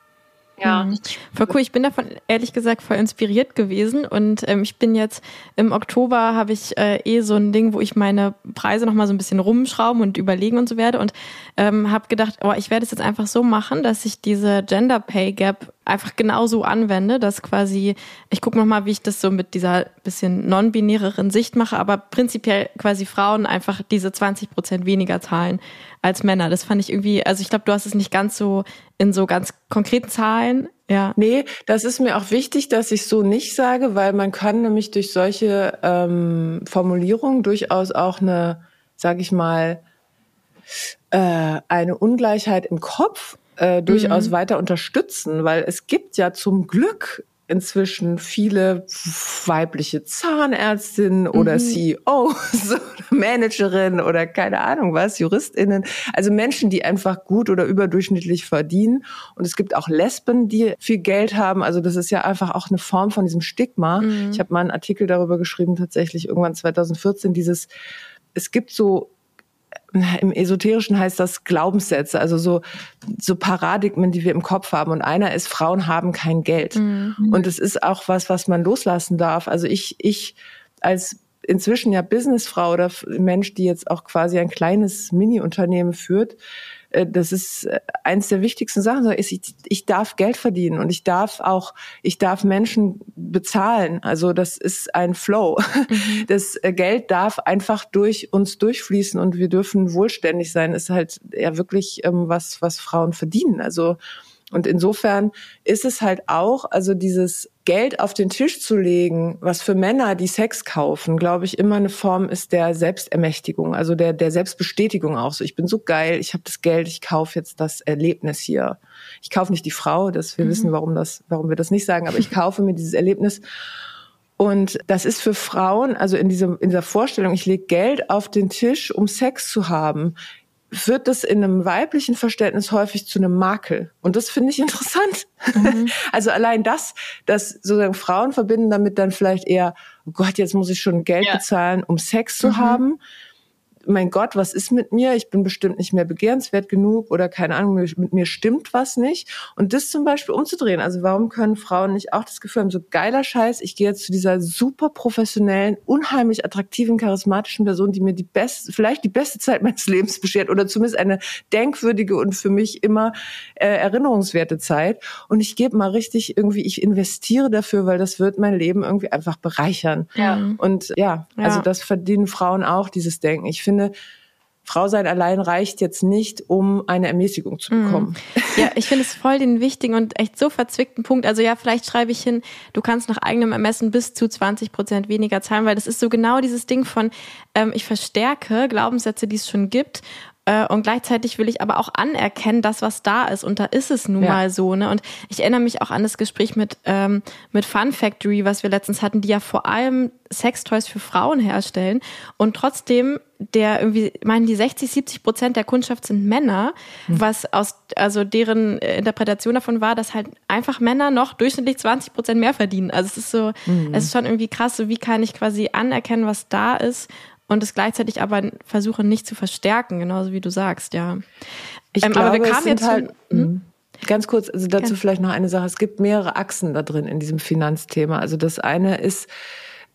Speaker 2: Ja. Mhm. Voll cool. Ich bin davon ehrlich gesagt voll inspiriert gewesen und ähm, ich bin jetzt im Oktober habe ich äh, eh so ein Ding, wo ich meine Preise noch mal so ein bisschen rumschrauben und überlegen und so werde und ähm, habe gedacht, oh, ich werde es jetzt einfach so machen, dass ich diese Gender Pay Gap einfach genauso anwende, dass quasi, ich gucke nochmal, wie ich das so mit dieser bisschen non-binäreren Sicht mache, aber prinzipiell quasi Frauen einfach diese 20 Prozent weniger zahlen als Männer. Das fand ich irgendwie, also ich glaube, du hast es nicht ganz so in so ganz konkreten Zahlen. Ja.
Speaker 1: Nee, das ist mir auch wichtig, dass ich so nicht sage, weil man kann nämlich durch solche ähm, Formulierungen durchaus auch eine, sag ich mal, äh, eine Ungleichheit im Kopf äh, durchaus mhm. weiter unterstützen, weil es gibt ja zum Glück inzwischen viele weibliche Zahnärztinnen oder mhm. CEOs oder Managerinnen oder keine Ahnung was, JuristInnen. Also Menschen, die einfach gut oder überdurchschnittlich verdienen. Und es gibt auch Lesben, die viel Geld haben. Also das ist ja einfach auch eine Form von diesem Stigma. Mhm. Ich habe mal einen Artikel darüber geschrieben, tatsächlich irgendwann 2014, dieses, es gibt so im Esoterischen heißt das Glaubenssätze, also so, so Paradigmen, die wir im Kopf haben. Und einer ist, Frauen haben kein Geld. Mhm. Und es ist auch was, was man loslassen darf. Also ich, ich als inzwischen ja Businessfrau oder Mensch, die jetzt auch quasi ein kleines Mini-Unternehmen führt, äh, das ist äh, eins der wichtigsten Sachen. Ich, ich darf Geld verdienen und ich darf auch, ich darf Menschen bezahlen. Also das ist ein Flow. Mhm. Das äh, Geld darf einfach durch uns durchfließen und wir dürfen wohlständig sein. Ist halt ja wirklich ähm, was, was Frauen verdienen. Also und insofern ist es halt auch, also dieses Geld auf den Tisch zu legen, was für Männer, die Sex kaufen, glaube ich, immer eine Form ist der Selbstermächtigung, also der, der Selbstbestätigung auch so. Ich bin so geil, ich habe das Geld, ich kaufe jetzt das Erlebnis hier. Ich kaufe nicht die Frau, das wir mhm. wissen, warum das, warum wir das nicht sagen, aber ich kaufe mir dieses Erlebnis. Und das ist für Frauen, also in dieser, in dieser Vorstellung, ich lege Geld auf den Tisch, um Sex zu haben, wird das in einem weiblichen Verständnis häufig zu einem Makel. Und das finde ich interessant. Mhm. Also allein das, dass sozusagen Frauen verbinden damit dann vielleicht eher, oh Gott, jetzt muss ich schon Geld ja. bezahlen, um Sex zu mhm. haben mein Gott, was ist mit mir? Ich bin bestimmt nicht mehr begehrenswert genug oder keine Ahnung, mit mir stimmt was nicht. Und das zum Beispiel umzudrehen. Also warum können Frauen nicht auch das Gefühl haben, so geiler Scheiß, ich gehe jetzt zu dieser super professionellen, unheimlich attraktiven, charismatischen Person, die mir die beste, vielleicht die beste Zeit meines Lebens beschert oder zumindest eine denkwürdige und für mich immer äh, erinnerungswerte Zeit. Und ich gebe mal richtig irgendwie, ich investiere dafür, weil das wird mein Leben irgendwie einfach bereichern. Ja. Und ja, also ja. das verdienen Frauen auch, dieses Denken. Ich finde, finde, Frau sein allein reicht jetzt nicht, um eine Ermäßigung zu mhm. bekommen.
Speaker 2: Ja, ich finde es voll den wichtigen und echt so verzwickten Punkt. Also ja, vielleicht schreibe ich hin, du kannst nach eigenem Ermessen bis zu 20 Prozent weniger zahlen, weil das ist so genau dieses Ding von, ähm, ich verstärke Glaubenssätze, die es schon gibt und gleichzeitig will ich aber auch anerkennen, das, was da ist. Und da ist es nun ja. mal so. Ne? Und ich erinnere mich auch an das Gespräch mit, ähm, mit Fun Factory, was wir letztens hatten, die ja vor allem Sextoys für Frauen herstellen. Und trotzdem der irgendwie, meinen die 60, 70 Prozent der Kundschaft sind Männer, mhm. was aus, also deren Interpretation davon war, dass halt einfach Männer noch durchschnittlich 20 Prozent mehr verdienen. Also es ist so, mhm. es ist schon irgendwie krass, so wie kann ich quasi anerkennen, was da ist und es gleichzeitig aber versuche nicht zu verstärken, genauso wie du sagst, ja.
Speaker 1: Ich ähm, glaube, aber wir kamen jetzt halt, hm? hm? Ganz kurz, also dazu Ganz. vielleicht noch eine Sache. Es gibt mehrere Achsen da drin in diesem Finanzthema. Also das eine ist,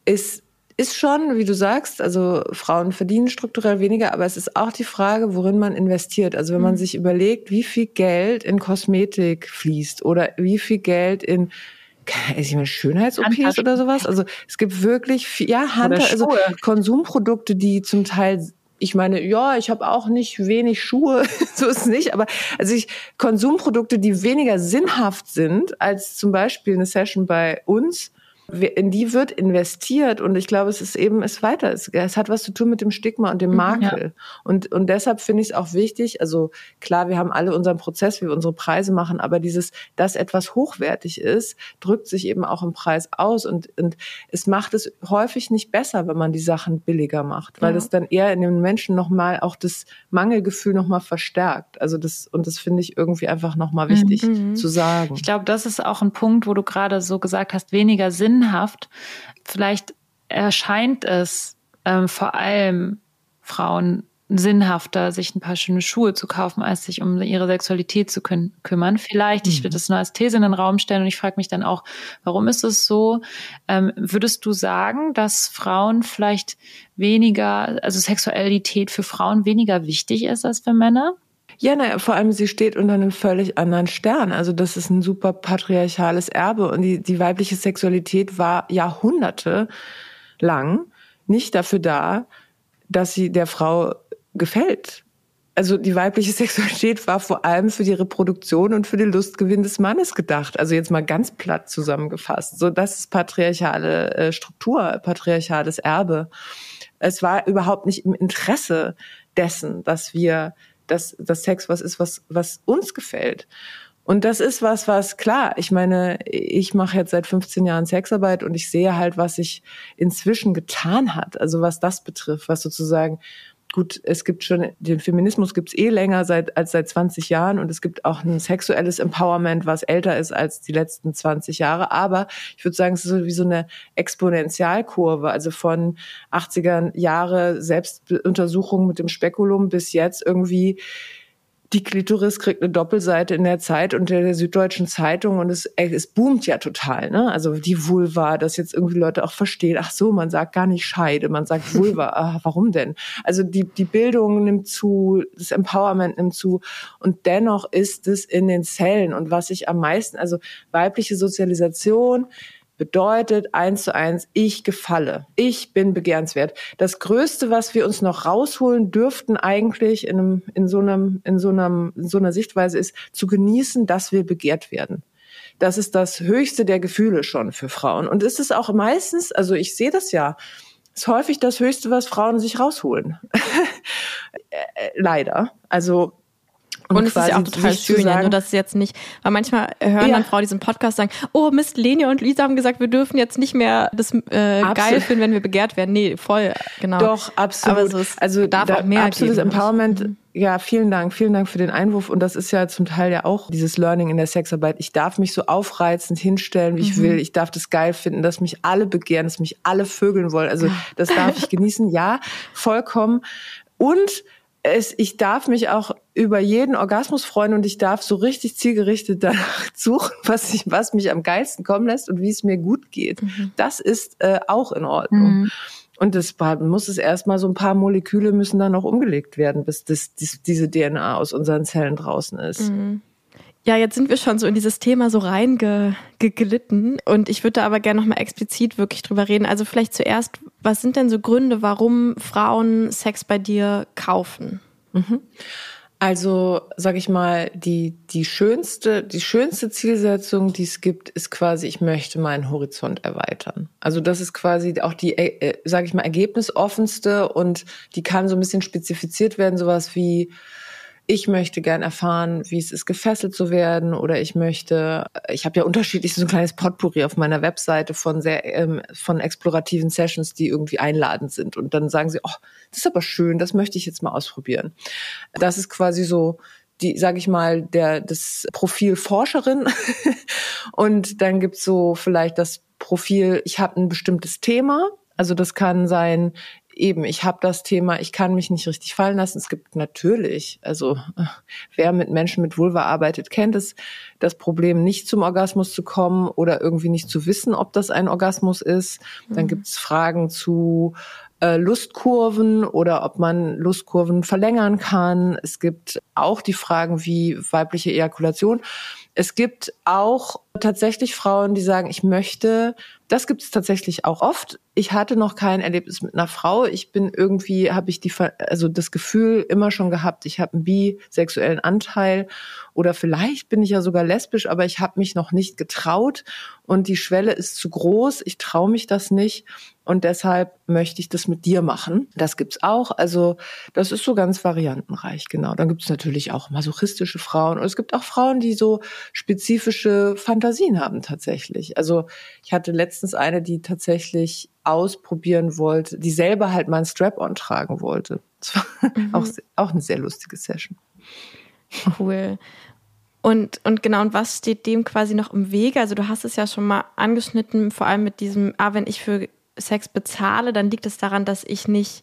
Speaker 1: ist, ist schon, wie du sagst, also Frauen verdienen strukturell weniger, aber es ist auch die Frage, worin man investiert. Also wenn man mhm. sich überlegt, wie viel Geld in Kosmetik fließt oder wie viel Geld in ich meine, Schönheits-OPs oder sowas. Also es gibt wirklich viel, ja, Hand, also Konsumprodukte, die zum Teil ich meine, ja, ich habe auch nicht wenig Schuhe, so ist es nicht, aber also ich Konsumprodukte, die weniger sinnhaft sind als zum Beispiel eine Session bei uns, in die wird investiert und ich glaube, es ist eben, es weiter. Es, es hat was zu tun mit dem Stigma und dem mhm, Makel. Ja. Und, und deshalb finde ich es auch wichtig, also klar, wir haben alle unseren Prozess, wie wir unsere Preise machen, aber dieses, dass etwas hochwertig ist, drückt sich eben auch im Preis aus und, und es macht es häufig nicht besser, wenn man die Sachen billiger macht, weil ja. das dann eher in den Menschen nochmal auch das Mangelgefühl nochmal verstärkt. Also das, und das finde ich irgendwie einfach nochmal wichtig mhm. zu sagen.
Speaker 3: Ich glaube, das ist auch ein Punkt, wo du gerade so gesagt hast, weniger Sinn sinnhaft. Vielleicht erscheint es ähm, vor allem Frauen sinnhafter, sich ein paar schöne Schuhe zu kaufen, als sich um ihre Sexualität zu kü kümmern. Vielleicht, mhm. ich würde das nur als These in den Raum stellen und ich frage mich dann auch, warum ist es so? Ähm, würdest du sagen, dass Frauen vielleicht weniger, also Sexualität für Frauen weniger wichtig ist als für Männer?
Speaker 1: Ja, naja, vor allem sie steht unter einem völlig anderen Stern. Also das ist ein super patriarchales Erbe und die, die weibliche Sexualität war Jahrhunderte lang nicht dafür da, dass sie der Frau gefällt. Also die weibliche Sexualität war vor allem für die Reproduktion und für den Lustgewinn des Mannes gedacht. Also jetzt mal ganz platt zusammengefasst. So, das ist patriarchale äh, Struktur, patriarchales Erbe. Es war überhaupt nicht im Interesse dessen, dass wir, dass das Sex was ist, was, was uns gefällt. Und das ist was, was klar, ich meine, ich mache jetzt seit 15 Jahren Sexarbeit und ich sehe halt, was sich inzwischen getan hat. Also was das betrifft, was sozusagen gut, es gibt schon, den Feminismus gibt's eh länger seit, als seit 20 Jahren und es gibt auch ein sexuelles Empowerment, was älter ist als die letzten 20 Jahre. Aber ich würde sagen, es ist so wie so eine Exponentialkurve, also von 80er Jahre Selbstuntersuchung mit dem Spekulum bis jetzt irgendwie die Klitoris kriegt eine Doppelseite in der Zeit und der, der Süddeutschen Zeitung und es, es boomt ja total, ne? Also die Vulva, dass jetzt irgendwie Leute auch verstehen, ach so, man sagt gar nicht Scheide, man sagt Vulva, ah, warum denn? Also die, die Bildung nimmt zu, das Empowerment nimmt zu und dennoch ist es in den Zellen und was ich am meisten, also weibliche Sozialisation, bedeutet eins zu eins, ich gefalle. Ich bin begehrenswert. Das Größte, was wir uns noch rausholen dürften eigentlich in, einem, in, so, einem, in, so, einem, in so einer Sichtweise ist, zu genießen, dass wir begehrt werden. Das ist das höchste der Gefühle schon für Frauen. Und ist es auch meistens, also ich sehe das ja, ist häufig das höchste, was Frauen sich rausholen. Äh, äh, leider. Also
Speaker 2: und, und es ist ja auch total schön, ja, nur dass es jetzt nicht, weil manchmal hören ja. dann Frauen diesen Podcast sagen, oh Mist, Leni und Lisa haben gesagt, wir dürfen jetzt nicht mehr das äh, geil finden, wenn wir begehrt werden. Nee, voll, genau.
Speaker 1: Doch, absolut. Aber es ist, also darf da, auch mehr absolutes geben. Empowerment. Mhm. Ja, vielen Dank, vielen Dank für den Einwurf. Und das ist ja zum Teil ja auch dieses Learning in der Sexarbeit. Ich darf mich so aufreizend hinstellen, wie mhm. ich will. Ich darf das geil finden, dass mich alle begehren, dass mich alle vögeln wollen. Also das darf ich genießen. Ja, vollkommen. Und es, ich darf mich auch über jeden Orgasmus freuen und ich darf so richtig zielgerichtet danach suchen, was, ich, was mich am geilsten kommen lässt und wie es mir gut geht. Mhm. Das ist äh, auch in Ordnung. Mhm. Und das muss es erstmal so ein paar Moleküle müssen dann noch umgelegt werden, bis das, dies, diese DNA aus unseren Zellen draußen ist.
Speaker 2: Mhm. Ja, jetzt sind wir schon so in dieses Thema so reingeglitten und ich würde da aber gerne nochmal explizit wirklich drüber reden. Also vielleicht zuerst, was sind denn so Gründe, warum Frauen Sex bei dir kaufen?
Speaker 1: Mhm. Also, sag ich mal, die, die schönste, die schönste Zielsetzung, die es gibt, ist quasi, ich möchte meinen Horizont erweitern. Also, das ist quasi auch die, äh, sag ich mal, ergebnisoffenste und die kann so ein bisschen spezifiziert werden, sowas wie, ich möchte gern erfahren, wie es ist, gefesselt zu werden oder ich möchte, ich habe ja unterschiedlich so ein kleines Potpourri auf meiner Webseite von sehr, ähm, von explorativen Sessions, die irgendwie einladend sind. Und dann sagen sie, oh, das ist aber schön, das möchte ich jetzt mal ausprobieren. Das ist quasi so die, sage ich mal, der das Profil Forscherin. Und dann gibt's so vielleicht das Profil, ich habe ein bestimmtes Thema, also das kann sein, eben, ich habe das Thema, ich kann mich nicht richtig fallen lassen. Es gibt natürlich, also wer mit Menschen mit Vulva arbeitet, kennt es, das Problem, nicht zum Orgasmus zu kommen oder irgendwie nicht zu wissen, ob das ein Orgasmus ist. Dann mhm. gibt es Fragen zu äh, Lustkurven oder ob man Lustkurven verlängern kann. Es gibt auch die Fragen wie weibliche Ejakulation. Es gibt auch tatsächlich Frauen, die sagen, ich möchte, das gibt es tatsächlich auch oft. Ich hatte noch kein Erlebnis mit einer Frau. Ich bin irgendwie, habe ich die, also das Gefühl immer schon gehabt, ich habe einen bisexuellen Anteil oder vielleicht bin ich ja sogar lesbisch, aber ich habe mich noch nicht getraut und die Schwelle ist zu groß. Ich traue mich das nicht und deshalb möchte ich das mit dir machen. Das gibt's auch. Also das ist so ganz variantenreich, genau. Dann gibt's natürlich auch masochistische Frauen und es gibt auch Frauen, die so spezifische Fantasien haben tatsächlich. Also ich hatte letztens eine, die tatsächlich ausprobieren wollte, die selber halt mal ein Strap-on tragen wollte. Das war mhm. auch, auch eine sehr lustige Session.
Speaker 2: Cool. Und, und genau, und was steht dem quasi noch im Wege? Also du hast es ja schon mal angeschnitten, vor allem mit diesem, ah, wenn ich für Sex bezahle, dann liegt es daran, dass ich nicht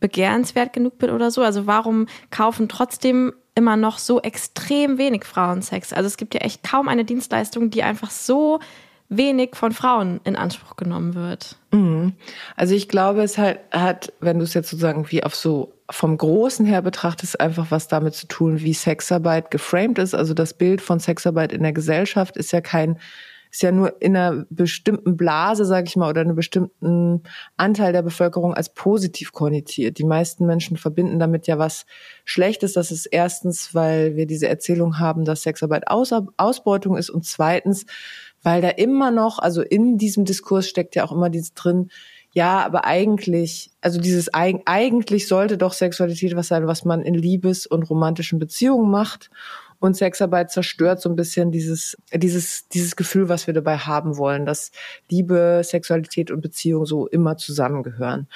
Speaker 2: begehrenswert genug bin oder so. Also warum kaufen trotzdem immer noch so extrem wenig Frauen Sex? Also es gibt ja echt kaum eine Dienstleistung, die einfach so wenig von Frauen in Anspruch genommen wird.
Speaker 1: Mhm. Also ich glaube, es halt hat, wenn du es jetzt sozusagen wie auf so vom Großen her betrachtet, es einfach was damit zu tun, wie Sexarbeit geframed ist. Also das Bild von Sexarbeit in der Gesellschaft ist ja kein ist ja nur in einer bestimmten Blase, sage ich mal, oder einem bestimmten Anteil der Bevölkerung als positiv konnotiert. Die meisten Menschen verbinden damit ja was Schlechtes. Das ist erstens, weil wir diese Erzählung haben, dass Sexarbeit Aus Ausbeutung ist und zweitens, weil da immer noch, also in diesem Diskurs steckt ja auch immer dieses drin, ja, aber eigentlich, also dieses eigentlich sollte doch Sexualität was sein, was man in Liebes- und romantischen Beziehungen macht. Und Sexarbeit zerstört so ein bisschen dieses, dieses, dieses Gefühl, was wir dabei haben wollen, dass Liebe, Sexualität und Beziehung so immer zusammengehören.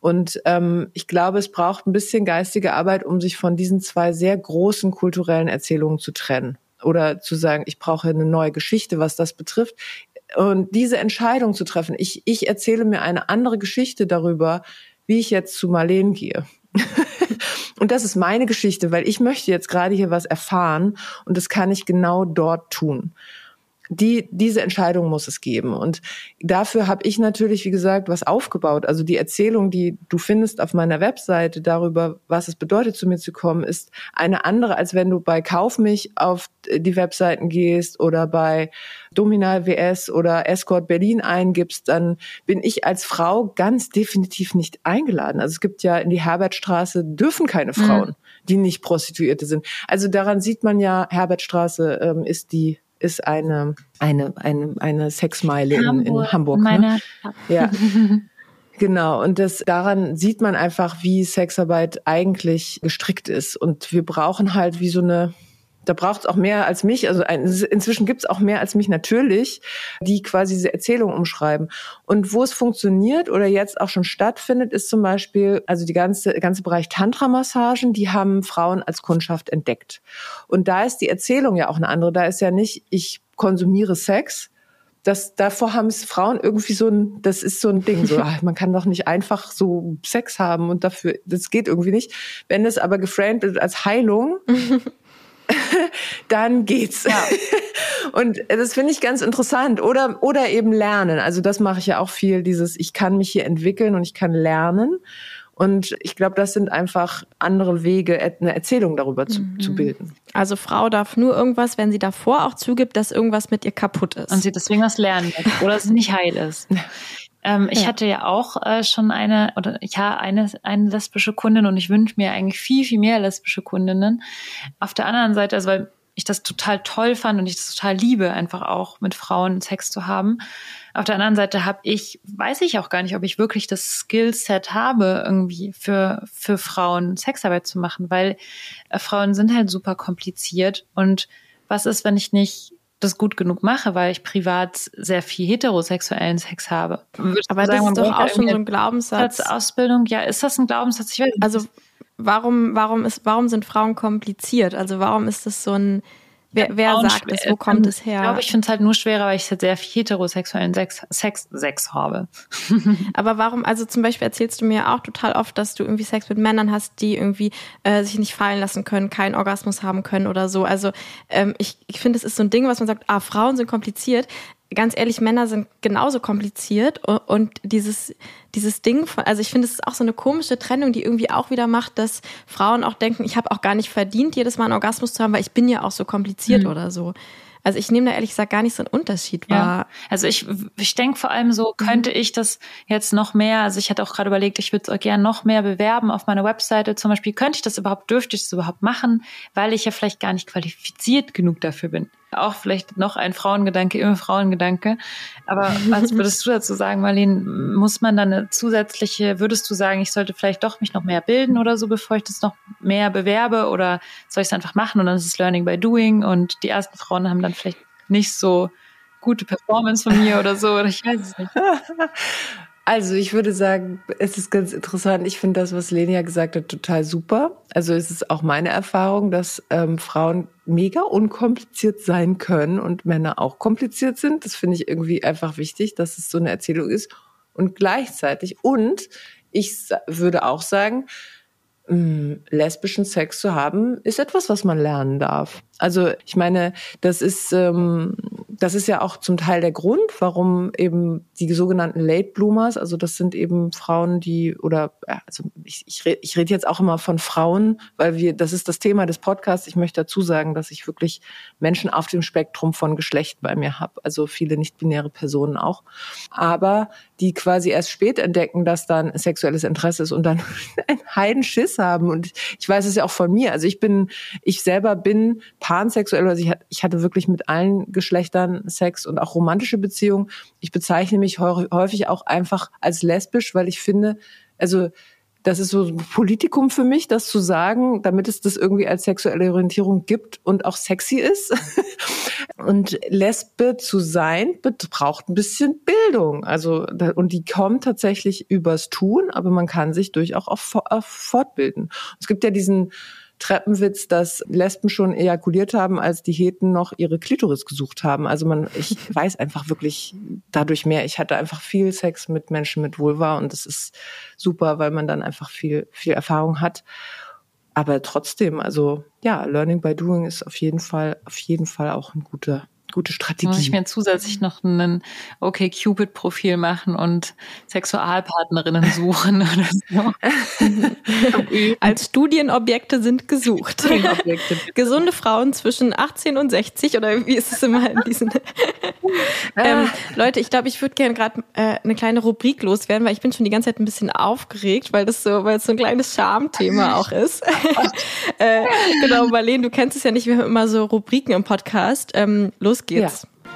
Speaker 1: Und ähm, ich glaube, es braucht ein bisschen geistige Arbeit, um sich von diesen zwei sehr großen kulturellen Erzählungen zu trennen. Oder zu sagen, ich brauche eine neue Geschichte, was das betrifft. Und diese Entscheidung zu treffen, ich, ich erzähle mir eine andere Geschichte darüber, wie ich jetzt zu Marleen gehe. Und das ist meine Geschichte, weil ich möchte jetzt gerade hier was erfahren und das kann ich genau dort tun die, diese Entscheidung muss es geben. Und dafür habe ich natürlich, wie gesagt, was aufgebaut. Also die Erzählung, die du findest auf meiner Webseite darüber, was es bedeutet, zu mir zu kommen, ist eine andere, als wenn du bei Kauf mich auf die Webseiten gehst oder bei Dominal WS oder Escort Berlin eingibst, dann bin ich als Frau ganz definitiv nicht eingeladen. Also es gibt ja in die Herbertstraße dürfen keine mhm. Frauen, mhm. die nicht Prostituierte sind. Also daran sieht man ja, Herbertstraße ähm, ist die ist eine, eine, eine, eine Sexmeile in, in Hamburg. Ne? Ja. Genau, und das daran sieht man einfach, wie Sexarbeit eigentlich gestrickt ist. Und wir brauchen halt wie so eine da braucht es auch mehr als mich. Also ein, inzwischen gibt es auch mehr als mich natürlich, die quasi diese Erzählung umschreiben. Und wo es funktioniert oder jetzt auch schon stattfindet, ist zum Beispiel, also die ganze ganze Bereich Tantra-Massagen, die haben Frauen als Kundschaft entdeckt. Und da ist die Erzählung ja auch eine andere. Da ist ja nicht, ich konsumiere Sex, das, davor haben es Frauen irgendwie so ein, das ist so ein Ding, so, ach, man kann doch nicht einfach so Sex haben und dafür, das geht irgendwie nicht. Wenn es aber geframed wird als Heilung, dann geht's. Ja. Und das finde ich ganz interessant. Oder, oder eben lernen. Also das mache ich ja auch viel, dieses, ich kann mich hier entwickeln und ich kann lernen. Und ich glaube, das sind einfach andere Wege, eine Erzählung darüber zu, mhm. zu, bilden.
Speaker 2: Also Frau darf nur irgendwas, wenn sie davor auch zugibt, dass irgendwas mit ihr kaputt ist.
Speaker 3: Und sie deswegen was lernen muss oder es nicht heil ist. Ähm, ich ja. hatte ja auch äh, schon eine oder ja eine eine lesbische Kundin und ich wünsche mir eigentlich viel viel mehr lesbische Kundinnen. Auf der anderen Seite, also weil ich das total toll fand und ich das total liebe, einfach auch mit Frauen Sex zu haben. Auf der anderen Seite habe ich, weiß ich auch gar nicht, ob ich wirklich das Skillset habe, irgendwie für, für Frauen Sexarbeit zu machen, weil äh, Frauen sind halt super kompliziert. Und was ist, wenn ich nicht das gut genug mache, weil ich privat sehr viel heterosexuellen Sex habe.
Speaker 2: Aber das ist doch auch schon so ein Glaubenssatz.
Speaker 3: Ausbildung, ja, ist das ein Glaubenssatz?
Speaker 2: Ich weiß also warum, warum ist, warum sind Frauen kompliziert? Also warum ist das so ein Wer, wer sagt es? Wo kommt es her?
Speaker 3: Ich glaube, ich finde es halt nur schwerer, weil ich halt sehr viel heterosexuellen Sex, Sex, Sex habe.
Speaker 2: Aber warum, also zum Beispiel erzählst du mir auch total oft, dass du irgendwie Sex mit Männern hast, die irgendwie äh, sich nicht fallen lassen können, keinen Orgasmus haben können oder so. Also ähm, ich, ich finde, es ist so ein Ding, was man sagt, ah, Frauen sind kompliziert ganz ehrlich, Männer sind genauso kompliziert und dieses, dieses Ding von, also ich finde, es ist auch so eine komische Trennung, die irgendwie auch wieder macht, dass Frauen auch denken, ich habe auch gar nicht verdient, jedes Mal einen Orgasmus zu haben, weil ich bin ja auch so kompliziert mhm. oder so. Also ich nehme da ehrlich gesagt gar nicht so einen Unterschied wahr. Ja.
Speaker 3: Also ich, ich denke vor allem so, mhm. könnte ich das jetzt noch mehr, also ich hatte auch gerade überlegt, ich würde es gerne noch mehr bewerben auf meiner Webseite zum Beispiel. Könnte ich das überhaupt, dürfte ich das überhaupt machen, weil ich ja vielleicht gar nicht qualifiziert genug dafür bin auch vielleicht noch ein Frauengedanke, immer Frauengedanke. Aber was würdest du dazu sagen, Marlene? Muss man dann eine zusätzliche, würdest du sagen, ich sollte vielleicht doch mich noch mehr bilden oder so, bevor ich das noch mehr bewerbe? Oder soll ich es einfach machen und dann ist es Learning by Doing und die ersten Frauen haben dann vielleicht nicht so gute Performance von mir oder so, oder ich weiß es nicht.
Speaker 1: Also ich würde sagen, es ist ganz interessant. Ich finde das, was Lenia gesagt hat, total super. Also es ist auch meine Erfahrung, dass ähm, Frauen mega unkompliziert sein können und Männer auch kompliziert sind. Das finde ich irgendwie einfach wichtig, dass es so eine Erzählung ist. Und gleichzeitig, und ich würde auch sagen, mh, lesbischen Sex zu haben, ist etwas, was man lernen darf. Also ich meine, das ist, ähm, das ist ja auch zum Teil der Grund, warum eben die sogenannten Late Bloomers, also das sind eben Frauen, die oder also ich, ich, rede, ich rede jetzt auch immer von Frauen, weil wir das ist das Thema des Podcasts. Ich möchte dazu sagen, dass ich wirklich Menschen auf dem Spektrum von Geschlecht bei mir habe, also viele nicht-binäre Personen auch, aber die quasi erst spät entdecken, dass dann sexuelles Interesse ist und dann einen Heidenschiss haben. Und ich weiß es ja auch von mir. Also ich bin, ich selber bin pansexuell, also ich, ich hatte wirklich mit allen Geschlechtern Sex und auch romantische Beziehungen. Ich bezeichne mich häufig auch einfach als lesbisch, weil ich finde, also das ist so ein Politikum für mich, das zu sagen, damit es das irgendwie als sexuelle Orientierung gibt und auch sexy ist. und Lesbe zu sein braucht ein bisschen Bildung. Also und die kommt tatsächlich übers Tun, aber man kann sich durchaus auch fortbilden. Es gibt ja diesen Treppenwitz, dass Lesben schon ejakuliert haben, als die Heten noch ihre Klitoris gesucht haben. Also man, ich weiß einfach wirklich dadurch mehr. Ich hatte einfach viel Sex mit Menschen mit Vulva und das ist super, weil man dann einfach viel, viel Erfahrung hat. Aber trotzdem, also ja, Learning by Doing ist auf jeden Fall, auf jeden Fall auch ein guter, gute Strategie. Muss
Speaker 3: ich mir zusätzlich noch ein okay Cupid Profil machen und Sexualpartnerinnen suchen oder so.
Speaker 2: Als Studienobjekte sind gesucht. Gesunde Frauen zwischen 18 und 60 oder wie ist es immer in diesen ähm, Leute, ich glaube, ich würde gerne gerade äh, eine kleine Rubrik loswerden, weil ich bin schon die ganze Zeit ein bisschen aufgeregt, weil das so, weil es so ein kleines Schamthema auch ist. äh, genau, Marlene, du kennst es ja nicht, wir haben immer so Rubriken im Podcast. Ähm, los geht's. Ja.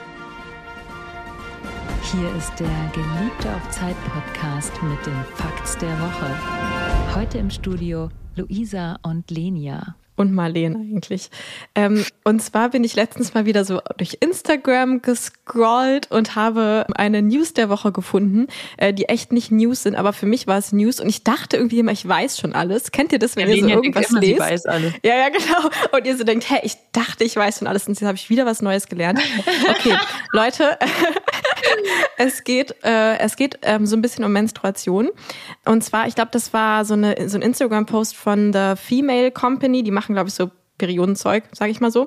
Speaker 5: Hier ist der Geliebte auf Zeit Podcast mit den Facts der Woche. Heute im Studio Luisa und Lenia
Speaker 2: und Marlene eigentlich. Ähm, und zwar bin ich letztens mal wieder so durch Instagram gescrollt und habe eine News der Woche gefunden, äh, die echt nicht News sind, aber für mich war es News und ich dachte irgendwie immer, ich weiß schon alles. Kennt ihr das, wenn ja, ihr so irgendwas immer, lest? Weiß alles. Ja, ja, genau. Und ihr so denkt, hä, ich dachte, ich weiß schon alles und jetzt habe ich wieder was Neues gelernt. Okay, Leute, es geht, äh, es geht ähm, so ein bisschen um Menstruation. Und zwar, ich glaube, das war so, eine, so ein Instagram-Post von The Female Company, die machen machen, glaube ich, so Periodenzeug, sage ich mal so.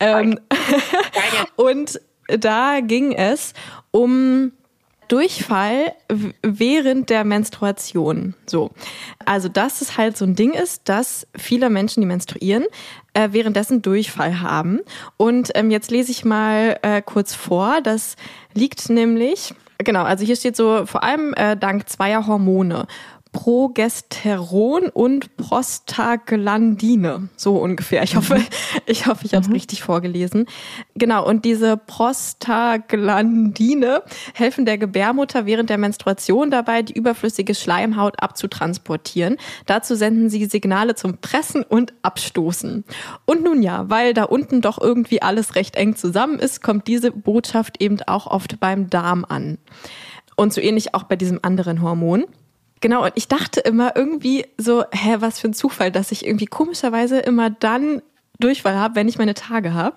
Speaker 2: Ähm, und da ging es um Durchfall während der Menstruation. So. Also, dass es halt so ein Ding ist, dass viele Menschen, die menstruieren, äh, währenddessen Durchfall haben. Und ähm, jetzt lese ich mal äh, kurz vor. Das liegt nämlich, genau, also hier steht so vor allem äh, dank zweier Hormone. Progesteron und Prostaglandine. So ungefähr. Ich hoffe, ich hoffe, ich habe es mhm. richtig vorgelesen. Genau. Und diese Prostaglandine helfen der Gebärmutter während der Menstruation dabei, die überflüssige Schleimhaut abzutransportieren. Dazu senden sie Signale zum Pressen und Abstoßen. Und nun ja, weil da unten doch irgendwie alles recht eng zusammen ist, kommt diese Botschaft eben auch oft beim Darm an. Und so ähnlich auch bei diesem anderen Hormon. Genau, und ich dachte immer irgendwie so, hä, was für ein Zufall, dass ich irgendwie komischerweise immer dann Durchfall habe, wenn ich meine Tage habe.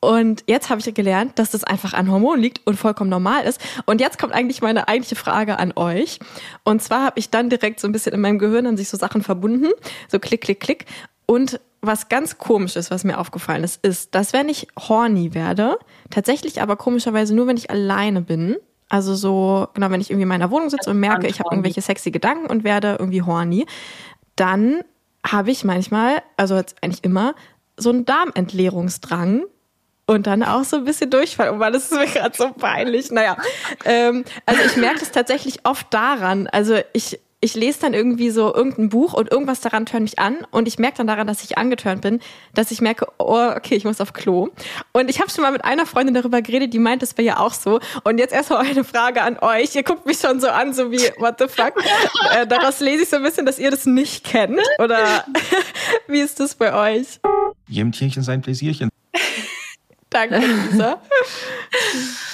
Speaker 2: Und jetzt habe ich gelernt, dass das einfach an Hormonen liegt und vollkommen normal ist. Und jetzt kommt eigentlich meine eigentliche Frage an euch. Und zwar habe ich dann direkt so ein bisschen in meinem Gehirn an sich so Sachen verbunden, so klick, klick, klick. Und was ganz komisch ist, was mir aufgefallen ist, ist, dass wenn ich horny werde, tatsächlich aber komischerweise nur, wenn ich alleine bin, also so, genau, wenn ich irgendwie in meiner Wohnung sitze und merke, ich habe irgendwelche sexy Gedanken und werde irgendwie horny, dann habe ich manchmal, also jetzt eigentlich immer, so einen Darmentleerungsdrang und dann auch so ein bisschen Durchfall. Oh Mann, das ist mir gerade so peinlich. Naja, ähm, also ich merke das tatsächlich oft daran. Also ich ich lese dann irgendwie so irgendein Buch und irgendwas daran tönt mich an und ich merke dann daran, dass ich angetörnt bin, dass ich merke, oh, okay, ich muss auf Klo. Und ich habe schon mal mit einer Freundin darüber geredet, die meint, das wäre ja auch so. Und jetzt erstmal eine Frage an euch. Ihr guckt mich schon so an, so wie, what the fuck? äh, daraus lese ich so ein bisschen, dass ihr das nicht kennt. Oder wie ist das bei euch?
Speaker 6: Jedem Tierchen sein Pläsierchen.
Speaker 2: Danke, Lisa.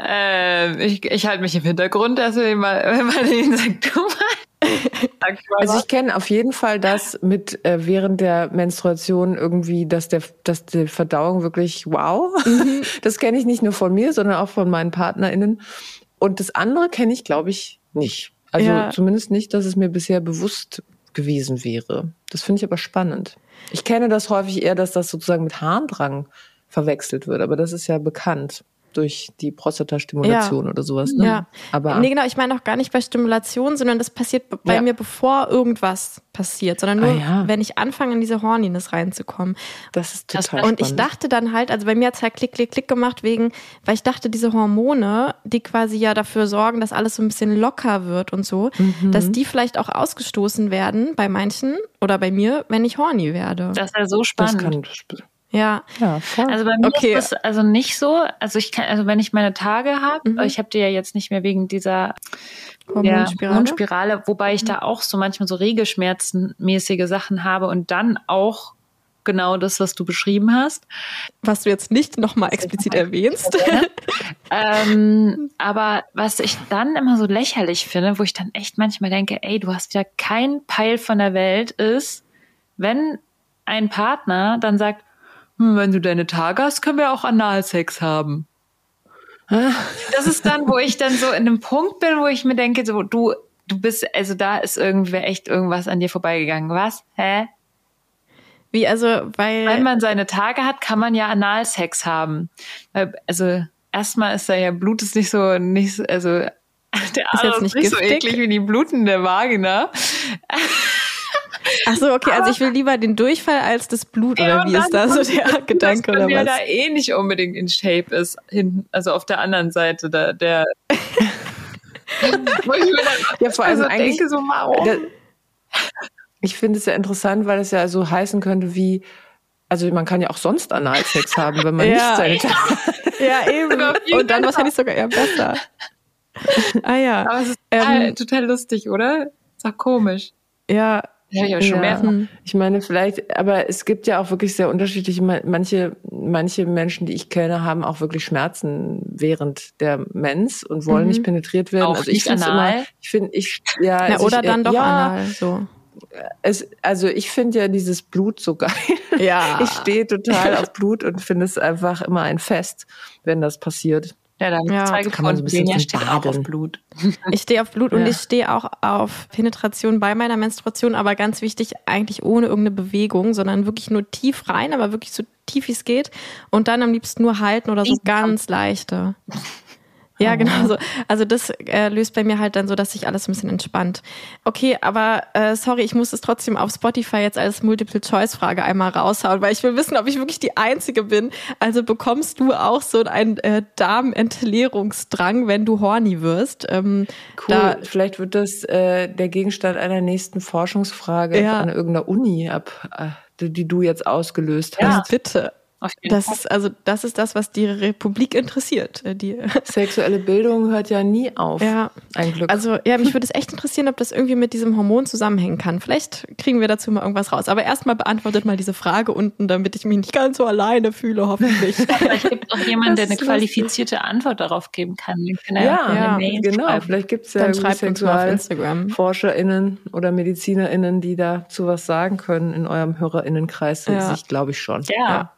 Speaker 3: Äh, ich, ich halte mich im Hintergrund, dass wir mal, wenn man den sagt, du mal.
Speaker 1: Also ich kenne auf jeden Fall das mit äh, während der Menstruation irgendwie, dass der, dass die Verdauung wirklich wow. Mhm. Das kenne ich nicht nur von mir, sondern auch von meinen PartnerInnen. Und das andere kenne ich, glaube ich, nicht. Also ja. zumindest nicht, dass es mir bisher bewusst gewesen wäre. Das finde ich aber spannend. Ich kenne das häufig eher, dass das sozusagen mit Harndrang verwechselt wird. Aber das ist ja bekannt durch die Prostatastimulation
Speaker 2: Ja.
Speaker 1: oder sowas. Ne?
Speaker 2: Ja.
Speaker 1: Aber
Speaker 2: Nee, genau, ich meine auch gar nicht bei Stimulation, sondern das passiert bei
Speaker 1: Ja.
Speaker 2: mir, bevor irgendwas passiert, sondern nur,
Speaker 1: Ah, ja.
Speaker 2: wenn ich anfange, in diese Horniness reinzukommen.
Speaker 1: das ist
Speaker 3: Das-
Speaker 1: total
Speaker 2: Und ich dachte dann halt, also bei mir hat's halt klick, klick, klick gemacht, wegen, weil ich dachte, diese Hormone, die quasi ja dafür sorgen, dass alles so ein bisschen locker wird und so,
Speaker 1: Mhm.
Speaker 2: dass die vielleicht auch ausgestoßen werden bei manchen oder bei mir, wenn ich horny werde.
Speaker 3: Das ist ja so
Speaker 1: das
Speaker 3: spannend.
Speaker 2: Ja.
Speaker 1: ja, voll.
Speaker 3: Also bei mir
Speaker 2: Okay.
Speaker 3: ist das also nicht so. Also ich kann, also wenn ich meine Tage habe,
Speaker 2: Mhm.
Speaker 3: ich habe die ja jetzt nicht mehr wegen dieser
Speaker 2: Hormonspirale.
Speaker 3: Hormonspirale, wobei ich da auch so manchmal so regelschmerzenmäßige Sachen habe und dann auch genau das, was du beschrieben hast.
Speaker 2: Was du jetzt nicht nochmal explizit erwähnst.
Speaker 3: ähm, aber was ich dann immer so lächerlich finde, wo ich dann echt manchmal denke, ey, du hast ja kein Peil von der Welt, ist, wenn ein Partner dann sagt, hm, wenn du deine Tage hast, können wir auch Analsex haben. Das ist dann, wo ich dann so in einem Punkt bin, wo ich mir denke, so du, du bist, also da ist irgendwer echt irgendwas an dir vorbeigegangen. Was? Hä?
Speaker 2: Wie, also, weil.
Speaker 3: Wenn man seine Tage hat, kann man ja Analsex haben. Also erstmal ist da ja Blut ist nicht so, nicht, so- also der
Speaker 2: Ist
Speaker 3: Ader
Speaker 2: jetzt nicht
Speaker 3: nicht so eklig wie die blutende Vagina.
Speaker 2: Ach so, okay, also ich will lieber den Durchfall als das Blut,
Speaker 3: Ja,
Speaker 2: oder wie ist da so der Gedanke
Speaker 3: dass man
Speaker 2: oder
Speaker 3: ja
Speaker 2: was?
Speaker 3: da eh nicht unbedingt in Shape ist, hinten, also auf der anderen Seite da, der. Wo ich mir dann
Speaker 1: Ja, vor allem
Speaker 3: also
Speaker 1: eigentlich-
Speaker 3: denke so, warum?
Speaker 1: Da- Ich finde es ja interessant, weil es ja so heißen könnte wie, also man kann ja auch sonst Analsex haben, wenn man
Speaker 2: Ja.
Speaker 1: nicht seine
Speaker 2: Ja, eben.
Speaker 3: Viel
Speaker 2: Und dann wahrscheinlich sogar eher besser. Ah ja.
Speaker 3: Aber es ist total,
Speaker 2: Ähm,
Speaker 3: total lustig, oder? Ist auch komisch.
Speaker 2: Ja.
Speaker 3: Ja, ich habe schon
Speaker 1: Ja.
Speaker 3: mehr.
Speaker 2: Hm.
Speaker 1: Ich meine, vielleicht, aber es gibt ja auch wirklich sehr unterschiedliche, manche, manche Menschen, die ich kenne, haben auch wirklich Schmerzen während der Mens und wollen
Speaker 2: Mhm.
Speaker 1: nicht penetriert werden.
Speaker 3: Auch
Speaker 1: also ich finde immer, ich finde, ich, ja,
Speaker 2: Na,
Speaker 1: also
Speaker 2: oder
Speaker 1: ich,
Speaker 2: dann doch
Speaker 1: ja,
Speaker 2: anal. So.
Speaker 1: Es, also ich finde ja dieses Blut so geil.
Speaker 2: Ja.
Speaker 1: Ich stehe total auf Blut und finde es einfach immer ein Fest, wenn das passiert.
Speaker 3: Ja, da habe ich
Speaker 2: Ja.
Speaker 1: Kann man so ein bisschen drin
Speaker 3: steht auch auf
Speaker 1: baden.
Speaker 3: Blut.
Speaker 2: Ich stehe auf Blut und
Speaker 1: Ja.
Speaker 2: ich stehe auch auf Penetration bei meiner Menstruation, aber ganz wichtig, eigentlich ohne irgendeine Bewegung, sondern wirklich nur tief rein, aber wirklich so tief wie es geht. Und dann am liebsten nur halten oder so
Speaker 3: Riesen-
Speaker 2: ganz leichte. Ja, genau so. Also das äh, löst bei mir halt dann so, dass sich alles ein bisschen entspannt. Okay, aber äh, sorry, ich muss es trotzdem auf Spotify jetzt als Multiple-Choice-Frage einmal raushauen, weil ich will wissen, ob ich wirklich die Einzige bin. Also bekommst du auch so einen äh, Darmentleerungsdrang, wenn du horny wirst? Ähm,
Speaker 1: Cool. Vielleicht wird das äh, der Gegenstand einer nächsten Forschungsfrage
Speaker 2: Ja.
Speaker 1: an irgendeiner Uni ab, äh, die, die du jetzt ausgelöst
Speaker 3: Ja.
Speaker 1: hast.
Speaker 2: bitte.
Speaker 3: Auf jeden
Speaker 2: Das
Speaker 3: Fall.
Speaker 2: ist also das ist das, was die Republik interessiert. Äh, Die,
Speaker 1: Sexuelle Bildung hört ja nie auf.
Speaker 2: ja,
Speaker 1: Ein Glück.
Speaker 2: also ja, mich würde es echt interessieren, ob das irgendwie mit diesem Hormon zusammenhängen kann. Vielleicht kriegen wir dazu mal irgendwas raus. Aber erstmal beantwortet mal diese Frage unten, damit ich mich nicht ganz so alleine fühle, hoffentlich.
Speaker 3: Vielleicht gibt es auch jemanden, der eine qualifizierte Antwort darauf geben kann. Kann
Speaker 1: ja,
Speaker 2: ja,
Speaker 1: genau.
Speaker 3: schreiben.
Speaker 1: Vielleicht gibt es ja
Speaker 2: Instagram.
Speaker 1: SexualforscherInnen oder MedizinerInnen, die dazu was sagen können in eurem HörerInnenkreis.
Speaker 2: Ja.
Speaker 1: Ich glaube ich schon.
Speaker 3: Ja.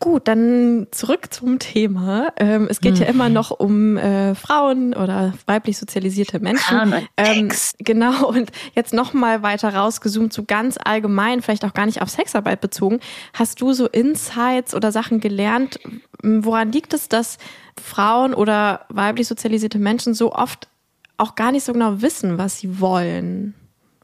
Speaker 2: Gut, dann zurück zum Thema. Ähm, es geht ja immer noch um äh, Frauen oder weiblich sozialisierte Menschen.
Speaker 3: Frauen und
Speaker 2: Ähm,
Speaker 3: Sex.
Speaker 2: genau, und jetzt noch mal weiter rausgezoomt, so ganz allgemein, vielleicht auch gar nicht auf Sexarbeit bezogen. Hast du so Insights oder Sachen gelernt? Woran liegt es, dass Frauen oder weiblich sozialisierte Menschen so oft auch gar nicht so genau wissen, was sie wollen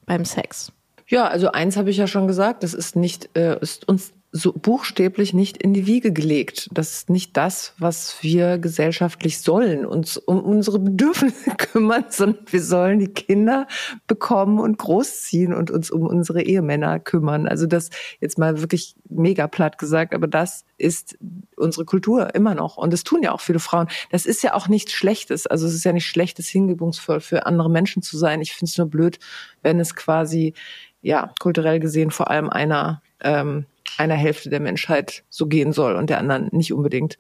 Speaker 2: beim Sex?
Speaker 1: Ja, also eins habe ich ja schon gesagt, das ist nicht, äh, ist uns so buchstäblich nicht in die Wiege gelegt. Das ist nicht das, was wir gesellschaftlich sollen, uns um unsere Bedürfnisse kümmern, sondern wir sollen die Kinder bekommen und großziehen und uns um unsere Ehemänner kümmern. Also das jetzt mal wirklich mega platt gesagt, aber das ist unsere Kultur immer noch. Und das tun ja auch viele Frauen. Das ist ja auch nichts Schlechtes. Also es ist ja nicht schlechtes, hingebungsvoll für andere Menschen zu sein. Ich finde es nur blöd, wenn es quasi ja, kulturell gesehen vor allem einer, ähm, einer Hälfte der Menschheit so gehen soll und der anderen nicht unbedingt.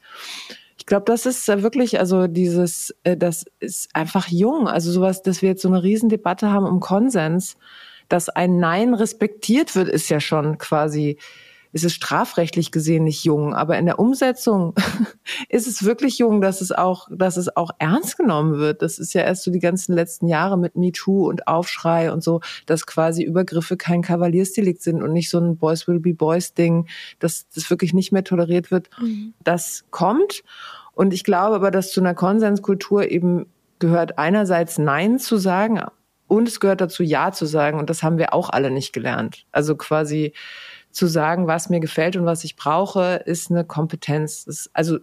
Speaker 1: Ich glaube, das ist wirklich, also dieses, äh, das ist einfach jung. Also sowas, dass wir jetzt so eine Riesendebatte haben um Konsens, dass ein Nein respektiert wird, ist ja schon quasi ist es strafrechtlich gesehen nicht jung, aber in der Umsetzung ist es wirklich jung, dass es auch, dass es auch ernst genommen wird. Das ist ja erst so die ganzen letzten Jahre mit MeToo und Aufschrei und so, dass quasi Übergriffe kein Kavaliersdelikt sind und nicht so ein Boys will be Boys Ding, dass das wirklich nicht mehr toleriert wird. Mhm. Das kommt. Und ich glaube aber, dass zu einer Konsenskultur eben gehört einerseits Nein zu sagen und es gehört dazu Ja zu sagen. Und das haben wir auch alle nicht gelernt. Also quasi zu sagen, was mir gefällt und was ich brauche, ist eine Kompetenz. Ist, also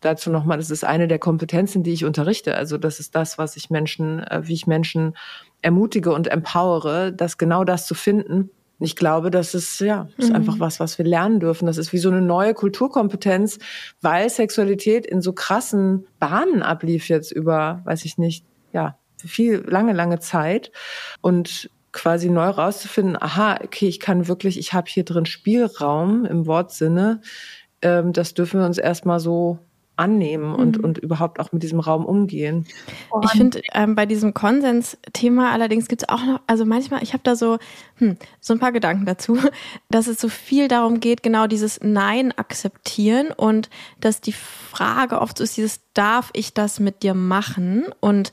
Speaker 1: dazu nochmal, das ist eine der Kompetenzen, die ich unterrichte. Also das ist das, was ich Menschen, äh, wie ich Menschen ermutige und empowere, das genau das zu finden. Ich glaube, das ist ja ist mhm. einfach was, was wir lernen dürfen. Das ist wie so eine neue Kulturkompetenz, weil Sexualität in so krassen Bahnen ablief jetzt über, weiß ich nicht, ja, viel lange, lange Zeit und quasi neu rauszufinden, aha, okay, ich kann wirklich, ich habe hier drin Spielraum im Wortsinne, ähm, das dürfen wir uns erstmal so annehmen und, mhm. und überhaupt auch mit diesem Raum umgehen.
Speaker 2: Ich finde, ähm, bei diesem Konsens-Thema allerdings gibt es auch noch, also manchmal, ich habe da so, hm, so ein paar Gedanken dazu, dass es so viel darum geht, genau dieses Nein akzeptieren und dass die Frage oft so ist, dieses, darf ich das mit dir machen? Und,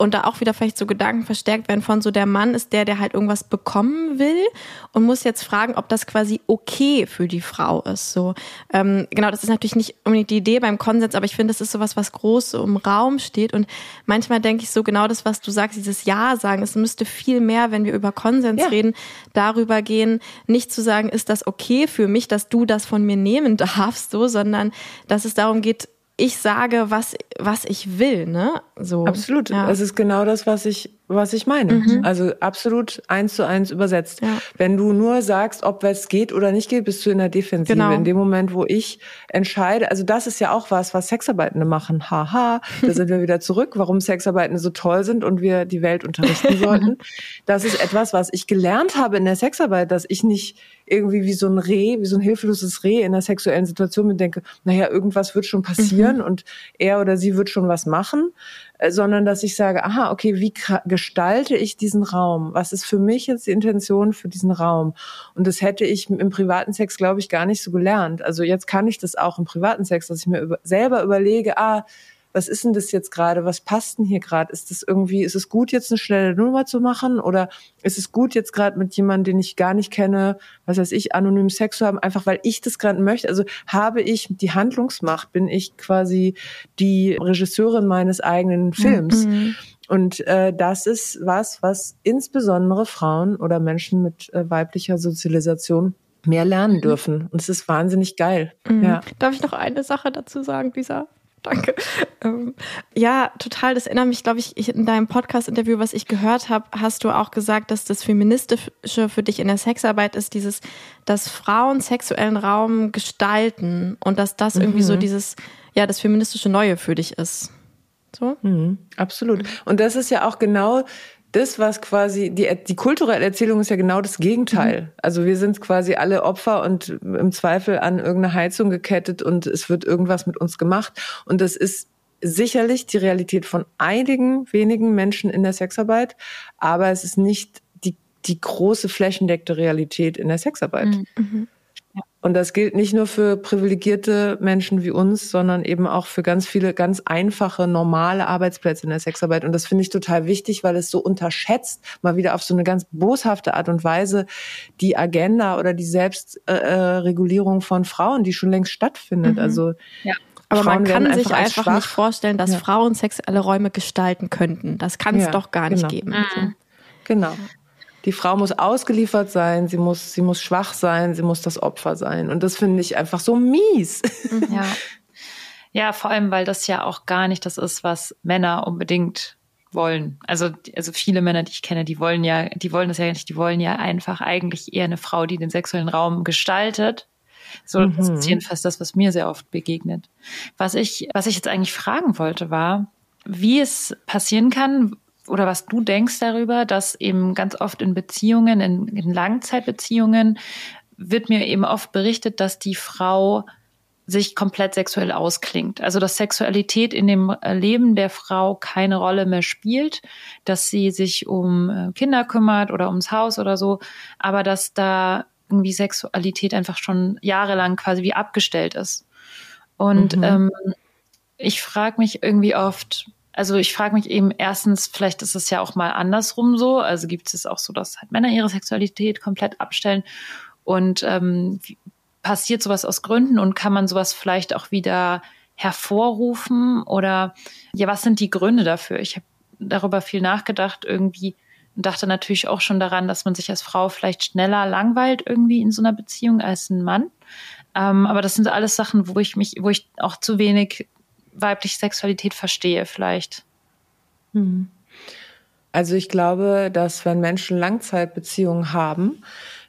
Speaker 2: und da auch wieder vielleicht so Gedanken verstärkt werden von so der Mann ist der, der halt irgendwas bekommen will und muss jetzt fragen, ob das quasi okay für die Frau ist. So ähm, genau, das ist natürlich nicht unbedingt die Idee beim Konsens, aber ich finde, das ist sowas, was groß im Raum steht und manchmal denke ich so genau das, was du sagst, dieses Ja sagen. Es müsste viel mehr, wenn wir über Konsens ja. reden, darüber gehen, nicht zu sagen, ist das okay für mich, dass du das von mir nehmen darfst, so, sondern dass es darum geht, ich sage, was, was ich will, ne? So.
Speaker 1: Absolut. Ja. Es ist genau das, was ich was ich meine. Mhm. Also absolut eins zu eins übersetzt. Ja. Wenn du nur sagst, ob es geht oder nicht geht, bist du in der Defensive. Genau. In dem Moment, wo ich entscheide, also das ist ja auch was, was Sexarbeitende machen. Haha, da sind wir wieder zurück, warum Sexarbeitende so toll sind und wir die Welt unterrichten sollten. Das ist etwas, was ich gelernt habe in der Sexarbeit, dass ich nicht irgendwie wie so ein Reh, wie so ein hilfloses Reh in der sexuellen Situation mir denke, naja, irgendwas wird schon passieren mhm. und er oder sie wird schon was machen, sondern dass ich sage, aha, okay, wie gestalte ich diesen Raum? Was ist für mich jetzt die Intention für diesen Raum? Und das hätte ich im privaten Sex, glaube ich, gar nicht so gelernt. Also jetzt kann ich das auch im privaten Sex, dass ich mir über, selber überlege, ah, was ist denn das jetzt gerade? Was passt denn hier gerade? Ist das irgendwie, ist es gut, jetzt eine schnelle Nummer zu machen? Oder ist es gut, jetzt gerade mit jemandem, den ich gar nicht kenne, was weiß ich, anonym Sex zu haben, einfach weil ich das gerade möchte? Also habe ich die Handlungsmacht? Bin ich quasi die Regisseurin meines eigenen Films? Mhm. Und äh, das ist was, was insbesondere Frauen oder Menschen mit äh, weiblicher Sozialisation mehr lernen mhm. dürfen. Und es ist wahnsinnig geil.
Speaker 2: Mhm. Ja. Darf ich noch eine Sache dazu sagen, Lisa? Danke. Ähm, ja, total. Das erinnert mich, glaube ich, in deinem Podcast-Interview, was ich gehört habe, hast du auch gesagt, dass das Feministische für dich in der Sexarbeit ist, dieses, dass Frauen sexuellen Raum gestalten und dass das mhm. irgendwie so mhm. dieses, ja, das feministische Neue für dich ist. So?
Speaker 1: Mhm, absolut. Und das ist ja auch genau das, was quasi, die, die kulturelle Erzählung ist ja genau das Gegenteil. Mhm. Also wir sind quasi alle Opfer und im Zweifel an irgendeine Heizung gekettet und es wird irgendwas mit uns gemacht. Und das ist sicherlich die Realität von einigen wenigen Menschen in der Sexarbeit, aber es ist nicht die, die große flächendeckte Realität in der Sexarbeit. Mhm. Und das gilt nicht nur für privilegierte Menschen wie uns, sondern eben auch für ganz viele ganz einfache, normale Arbeitsplätze in der Sexarbeit. Und das finde ich total wichtig, weil es so unterschätzt, mal wieder auf so eine ganz boshafte Art und Weise, die Agenda oder die Selbstregulierung äh, von Frauen, die schon längst stattfindet. Mhm. Also
Speaker 2: ja. Aber Frauen man kann einfach sich einfach schwach. nicht vorstellen, dass ja. Frauen sexuelle Räume gestalten könnten. Das kann es ja, doch gar nicht
Speaker 1: genau.
Speaker 2: geben.
Speaker 1: Mhm. Genau. Die Frau muss ausgeliefert sein, sie muss, sie muss schwach sein, sie muss das Opfer sein. Und das finde ich einfach so mies.
Speaker 3: Ja. ja, vor allem, weil das ja auch gar nicht das ist, was Männer unbedingt wollen. Also, also viele Männer, die ich kenne, die wollen ja, die wollen das ja nicht, die wollen ja einfach eigentlich eher eine Frau, die den sexuellen Raum gestaltet. So, mhm. das ist jedenfalls das, was mir sehr oft begegnet. Was ich, was ich jetzt eigentlich fragen wollte, war, wie es passieren kann, oder was du denkst darüber, dass eben ganz oft in Beziehungen, in, in Langzeitbeziehungen, wird mir eben oft berichtet, dass die Frau sich komplett sexuell ausklingt. Also dass Sexualität in dem Leben der Frau keine Rolle mehr spielt, dass sie sich um äh, Kinder kümmert oder ums Haus oder so, aber dass da irgendwie Sexualität einfach schon jahrelang quasi wie abgestellt ist. Und mhm. ähm, ich frage mich irgendwie oft, also ich frage mich eben erstens, vielleicht ist es ja auch mal andersrum so. Also gibt es auch so, dass halt Männer ihre Sexualität komplett abstellen. Und ähm, passiert sowas aus Gründen und kann man sowas vielleicht auch wieder hervorrufen? Oder ja, was sind die Gründe dafür? Ich habe darüber viel nachgedacht irgendwie und dachte natürlich auch schon daran, dass man sich als Frau vielleicht schneller langweilt irgendwie in so einer Beziehung als ein Mann. Ähm, aber das sind alles Sachen, wo ich mich, wo ich auch zu wenig weibliche Sexualität verstehe, vielleicht.
Speaker 1: Hm. Also ich glaube, dass wenn Menschen Langzeitbeziehungen haben,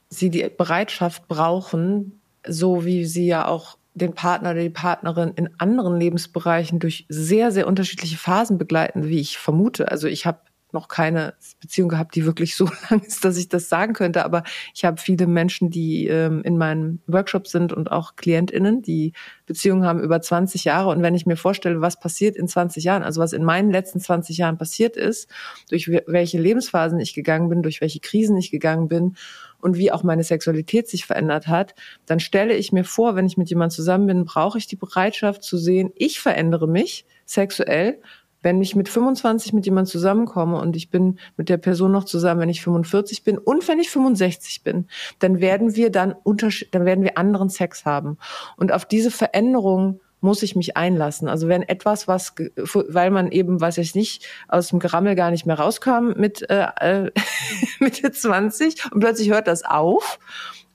Speaker 1: sie die Bereitschaft brauchen, so wie sie ja auch den Partner oder die Partnerin in anderen Lebensbereichen durch sehr, sehr unterschiedliche Phasen begleiten, wie ich vermute. Also ich habe noch keine Beziehung gehabt, die wirklich so lang ist, dass ich das sagen könnte. Aber ich habe viele Menschen, die ähm, in meinem Workshop sind und auch KlientInnen, die Beziehungen haben über 20 Jahre. Und wenn ich mir vorstelle, was passiert in 20 Jahren, also was in meinen letzten 20 Jahren passiert ist, durch welche Lebensphasen ich gegangen bin, durch welche Krisen ich gegangen bin und wie auch meine Sexualität sich verändert hat, dann stelle ich mir vor, wenn ich mit jemandem zusammen bin, brauche ich die Bereitschaft zu sehen, ich verändere mich sexuell wenn ich mit 25 mit jemandem zusammenkomme und ich bin mit der Person noch zusammen, wenn ich 45 bin und wenn ich 65 bin, dann werden wir dann Unterschied, dann werden wir anderen Sex haben. Und auf diese Veränderung muss ich mich einlassen. Also wenn etwas, was, weil man eben, weiß ich nicht, aus dem Gerammel gar nicht mehr rauskam mit äh, äh Mitte 20 und plötzlich hört das auf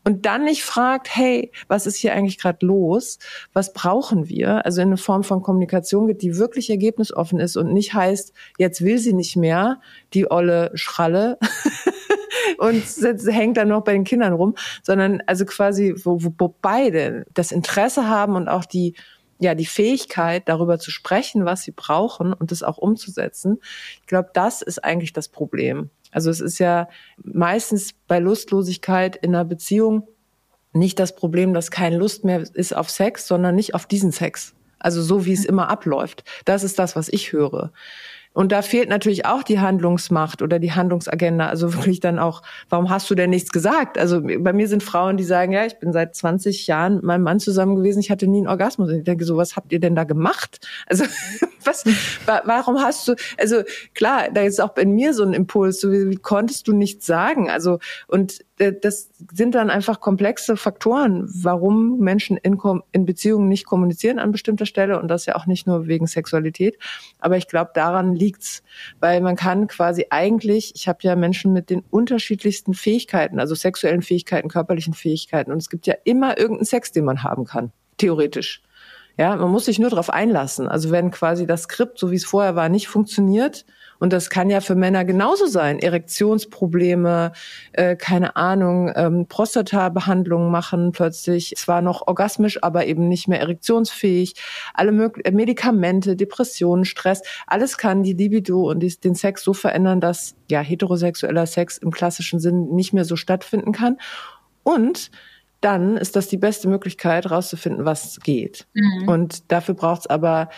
Speaker 1: und dann nicht fragt, hey, was ist hier eigentlich gerade los? Was brauchen wir? Also in eine Form von Kommunikation geht, die wirklich ergebnisoffen ist und nicht heißt, jetzt will sie nicht mehr, die olle Schralle. und hängt dann noch bei den Kindern rum, sondern also quasi, wo, wo beide das Interesse haben und auch die, ja, die Fähigkeit, darüber zu sprechen, was sie brauchen und das auch umzusetzen. Ich glaube, das ist eigentlich das Problem. Also es ist ja meistens bei Lustlosigkeit in einer Beziehung nicht das Problem, dass keine Lust mehr ist auf Sex, sondern nicht auf diesen Sex. Also so wie es immer abläuft. Das ist das, was ich höre. Und da fehlt natürlich auch die Handlungsmacht oder die Handlungsagenda. Also wirklich dann auch, warum hast du denn nichts gesagt? Also bei mir sind Frauen, die sagen, ja, ich bin seit 20 Jahren mit meinem Mann zusammen gewesen, ich hatte nie einen Orgasmus. Und ich denke so, was habt ihr denn da gemacht? Also was, warum hast du, also klar, da ist auch in mir so ein Impuls, so wie, wie konntest du nichts sagen? Also und das sind dann einfach komplexe Faktoren, warum Menschen in, in Beziehungen nicht kommunizieren an bestimmter Stelle und das ja auch nicht nur wegen Sexualität. Aber ich glaube, daran liegt's, weil man kann quasi eigentlich, ich habe ja Menschen mit den unterschiedlichsten Fähigkeiten, also sexuellen Fähigkeiten, körperlichen Fähigkeiten und es gibt ja immer irgendeinen Sex, den man haben kann, theoretisch. Ja, man muss sich nur darauf einlassen. Also wenn quasi das Skript, so wie es vorher war, nicht funktioniert, und das kann ja für Männer genauso sein. Erektionsprobleme, äh, keine Ahnung, ähm, Prostata-Behandlungen machen plötzlich zwar noch orgasmisch, aber eben nicht mehr erektionsfähig. Alle möglichen äh, Medikamente, Depressionen, Stress, alles kann die Libido und die, den Sex so verändern, dass ja heterosexueller Sex im klassischen Sinn nicht mehr so stattfinden kann. Und dann ist das die beste Möglichkeit, herauszufinden, was geht. Mhm. Und dafür braucht es aber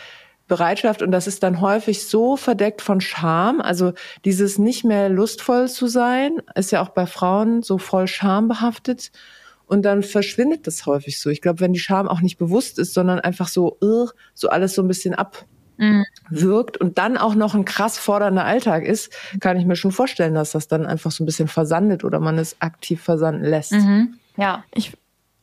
Speaker 1: Bereitschaft und das ist dann häufig so verdeckt von Scham. Also dieses nicht mehr lustvoll zu sein, ist ja auch bei Frauen so voll Scham behaftet. Und dann verschwindet das häufig so. Ich glaube, wenn die Scham auch nicht bewusst ist, sondern einfach so, uh, so alles so ein bisschen abwirkt und dann auch noch ein krass fordernder Alltag ist, kann ich mir schon vorstellen, dass das dann einfach so ein bisschen versandet oder man es aktiv versanden lässt.
Speaker 2: Mhm. Ja, ich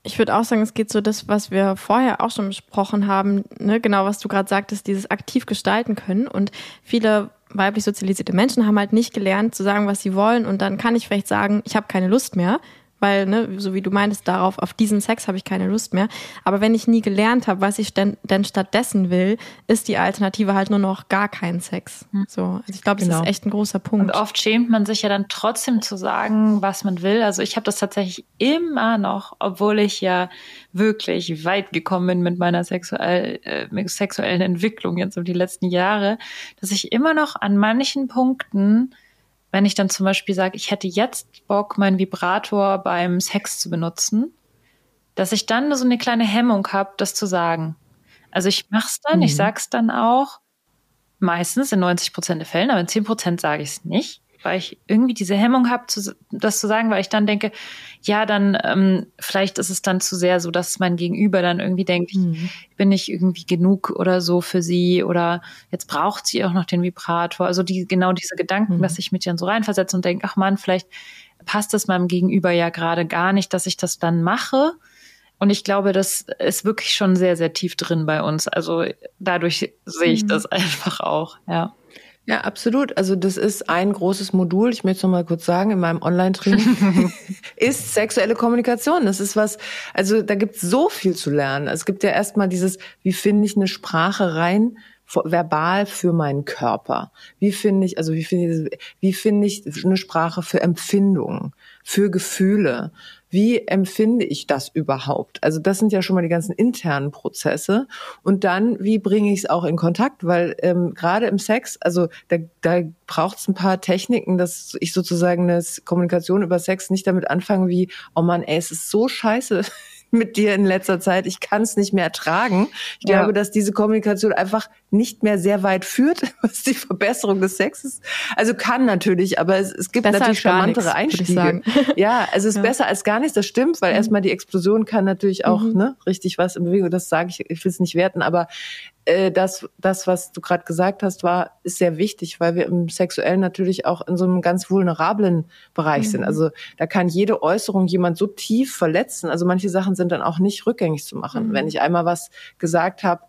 Speaker 2: ich würde auch sagen, es geht so das, was wir vorher auch schon besprochen haben, ne? genau was du gerade sagtest, dieses aktiv gestalten können. Und viele weiblich sozialisierte Menschen haben halt nicht gelernt zu sagen, was sie wollen. Und dann kann ich vielleicht sagen, ich habe keine Lust mehr weil, ne, so wie du meintest, darauf, auf diesen Sex habe ich keine Lust mehr. Aber wenn ich nie gelernt habe, was ich denn, denn stattdessen will, ist die Alternative halt nur noch gar kein Sex. Hm. So, also ich glaube, das genau. ist echt ein großer Punkt.
Speaker 3: Und oft schämt man sich ja dann trotzdem zu sagen, was man will. Also ich habe das tatsächlich immer noch, obwohl ich ja wirklich weit gekommen bin mit meiner sexuell, äh, sexuellen Entwicklung jetzt um die letzten Jahre, dass ich immer noch an manchen Punkten wenn ich dann zum Beispiel sage, ich hätte jetzt Bock, meinen Vibrator beim Sex zu benutzen, dass ich dann so eine kleine Hemmung habe, das zu sagen. Also ich mach's dann, mhm. ich sag's dann auch, meistens in 90 Prozent der Fällen, aber in 10 Prozent sage ich es nicht. Weil ich irgendwie diese Hemmung habe, das zu sagen, weil ich dann denke, ja, dann ähm, vielleicht ist es dann zu sehr so, dass mein Gegenüber dann irgendwie denkt, mhm. ich bin nicht irgendwie genug oder so für sie oder jetzt braucht sie auch noch den Vibrator. Also die genau diese Gedanken, mhm. dass ich mich dann so reinversetze und denke, ach man, vielleicht passt es meinem Gegenüber ja gerade gar nicht, dass ich das dann mache. Und ich glaube, das ist wirklich schon sehr, sehr tief drin bei uns. Also dadurch sehe ich mhm. das einfach auch, ja.
Speaker 1: Ja, absolut. Also das ist ein großes Modul, ich möchte es noch mal kurz sagen, in meinem Online-Training, ist sexuelle Kommunikation. Das ist was, also da gibt es so viel zu lernen. Es gibt ja erstmal dieses, wie finde ich eine Sprache rein, verbal für meinen Körper? Wie finde ich, also wie finde ich, wie finde ich eine Sprache für Empfindungen, für Gefühle? Wie empfinde ich das überhaupt? Also das sind ja schon mal die ganzen internen Prozesse. Und dann, wie bringe ich es auch in Kontakt? Weil ähm, gerade im Sex, also da, da braucht es ein paar Techniken, dass ich sozusagen eine Kommunikation über Sex nicht damit anfange wie, oh man, ey, es ist so scheiße mit dir in letzter Zeit. Ich kann es nicht mehr ertragen. Ich ja. glaube, dass diese Kommunikation einfach nicht mehr sehr weit führt, was die Verbesserung des Sexes. Also kann natürlich, aber es, es gibt besser natürlich charmantere nichts, Einstiege. Ja, also es ist ja. besser als gar nichts, das stimmt, weil mhm. erstmal die Explosion kann natürlich auch mhm. ne, richtig was in Bewegung, das sage ich, ich will es nicht werten, aber äh, das, das, was du gerade gesagt hast, war, ist sehr wichtig, weil wir im Sexuellen natürlich auch in so einem ganz vulnerablen Bereich mhm. sind. Also da kann jede Äußerung jemand so tief verletzen. Also manche Sachen sind dann auch nicht rückgängig zu machen. Mhm. Wenn ich einmal was gesagt habe,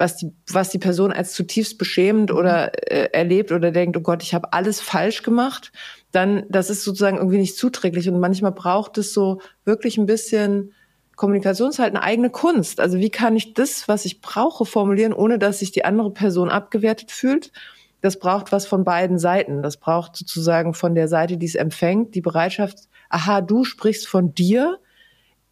Speaker 1: was die, was die Person als zutiefst beschämend oder äh, erlebt oder denkt, oh Gott, ich habe alles falsch gemacht, dann das ist sozusagen irgendwie nicht zuträglich. Und manchmal braucht es so wirklich ein bisschen Kommunikation ist halt eine eigene Kunst. Also wie kann ich das, was ich brauche, formulieren, ohne dass sich die andere Person abgewertet fühlt? Das braucht was von beiden Seiten. Das braucht sozusagen von der Seite, die es empfängt, die Bereitschaft, aha, du sprichst von dir,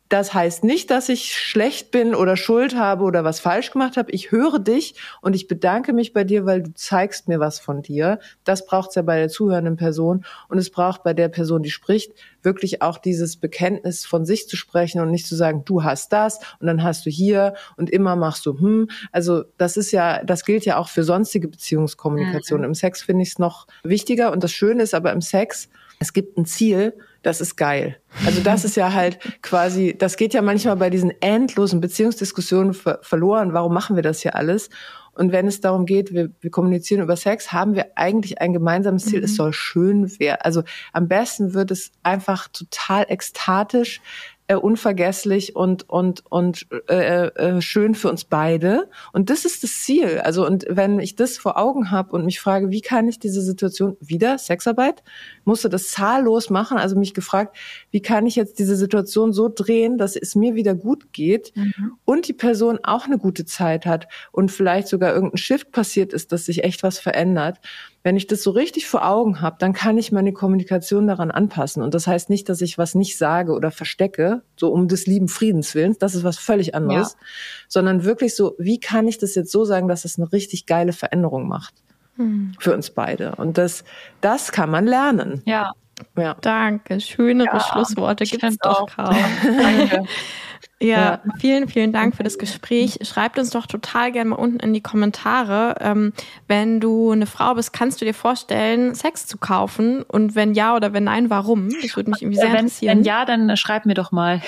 Speaker 1: das heißt nicht, dass ich schlecht bin oder Schuld habe oder was falsch gemacht habe. Ich höre dich und ich bedanke mich bei dir, weil du zeigst mir was von dir. Das braucht es ja bei der zuhörenden Person und es braucht bei der Person, die spricht, wirklich auch dieses Bekenntnis von sich zu sprechen und nicht zu sagen, du hast das und dann hast du hier und immer machst du hm. Also das ist ja, das gilt ja auch für sonstige Beziehungskommunikation. Mhm. Im Sex finde ich es noch wichtiger und das Schöne ist aber im Sex, es gibt ein Ziel, das ist geil. Also das ist ja halt quasi, das geht ja manchmal bei diesen endlosen Beziehungsdiskussionen ver verloren. Warum machen wir das hier alles? Und wenn es darum geht, wir, wir kommunizieren über Sex, haben wir eigentlich ein gemeinsames Ziel. Mhm. Es soll schön werden. Also am besten wird es einfach total ekstatisch äh, unvergesslich und und und äh, äh, schön für uns beide. Und das ist das Ziel. Also und wenn ich das vor Augen habe und mich frage, wie kann ich diese Situation wieder Sexarbeit musste das zahllos machen. Also mich gefragt, wie kann ich jetzt diese Situation so drehen, dass es mir wieder gut geht mhm. und die Person auch eine gute Zeit hat und vielleicht sogar irgendein Shift passiert ist, dass sich echt was verändert. Wenn ich das so richtig vor Augen habe, dann kann ich meine Kommunikation daran anpassen. Und das heißt nicht, dass ich was nicht sage oder verstecke, so um des lieben Friedens willens, das ist was völlig anderes, ja. sondern wirklich so, wie kann ich das jetzt so sagen, dass es eine richtig geile Veränderung macht hm. für uns beide. Und das, das kann man lernen.
Speaker 3: Ja.
Speaker 2: Ja. Danke. Schönere ja, Schlussworte gibt es doch kaum. Danke. Ja, ja, vielen, vielen Dank für das Gespräch. Schreibt uns doch total gerne mal unten in die Kommentare. Ähm, wenn du eine Frau bist, kannst du dir vorstellen, Sex zu kaufen? Und wenn ja oder wenn nein, warum? Das würde mich irgendwie sehr
Speaker 3: wenn,
Speaker 2: interessieren.
Speaker 3: Wenn ja, dann schreib mir doch mal.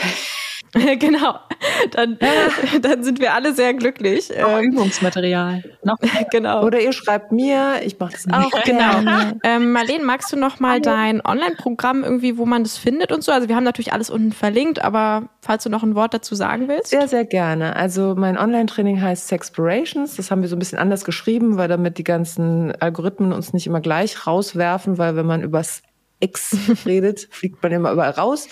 Speaker 2: genau. Dann, dann sind wir alle sehr glücklich.
Speaker 3: Noch ähm, Übungsmaterial.
Speaker 1: Noch genau. Oder ihr schreibt mir, ich mache das auch.
Speaker 2: genau. Ähm, Marlene, magst du noch mal dein Online-Programm irgendwie, wo man das findet und so? Also wir haben natürlich alles unten verlinkt, aber falls du noch ein Wort dazu sagen willst?
Speaker 1: Sehr, sehr gerne. Also mein Online-Training heißt Sexpirations. Das haben wir so ein bisschen anders geschrieben, weil damit die ganzen Algorithmen uns nicht immer gleich rauswerfen, weil wenn man übers X redet, fliegt man immer überall raus.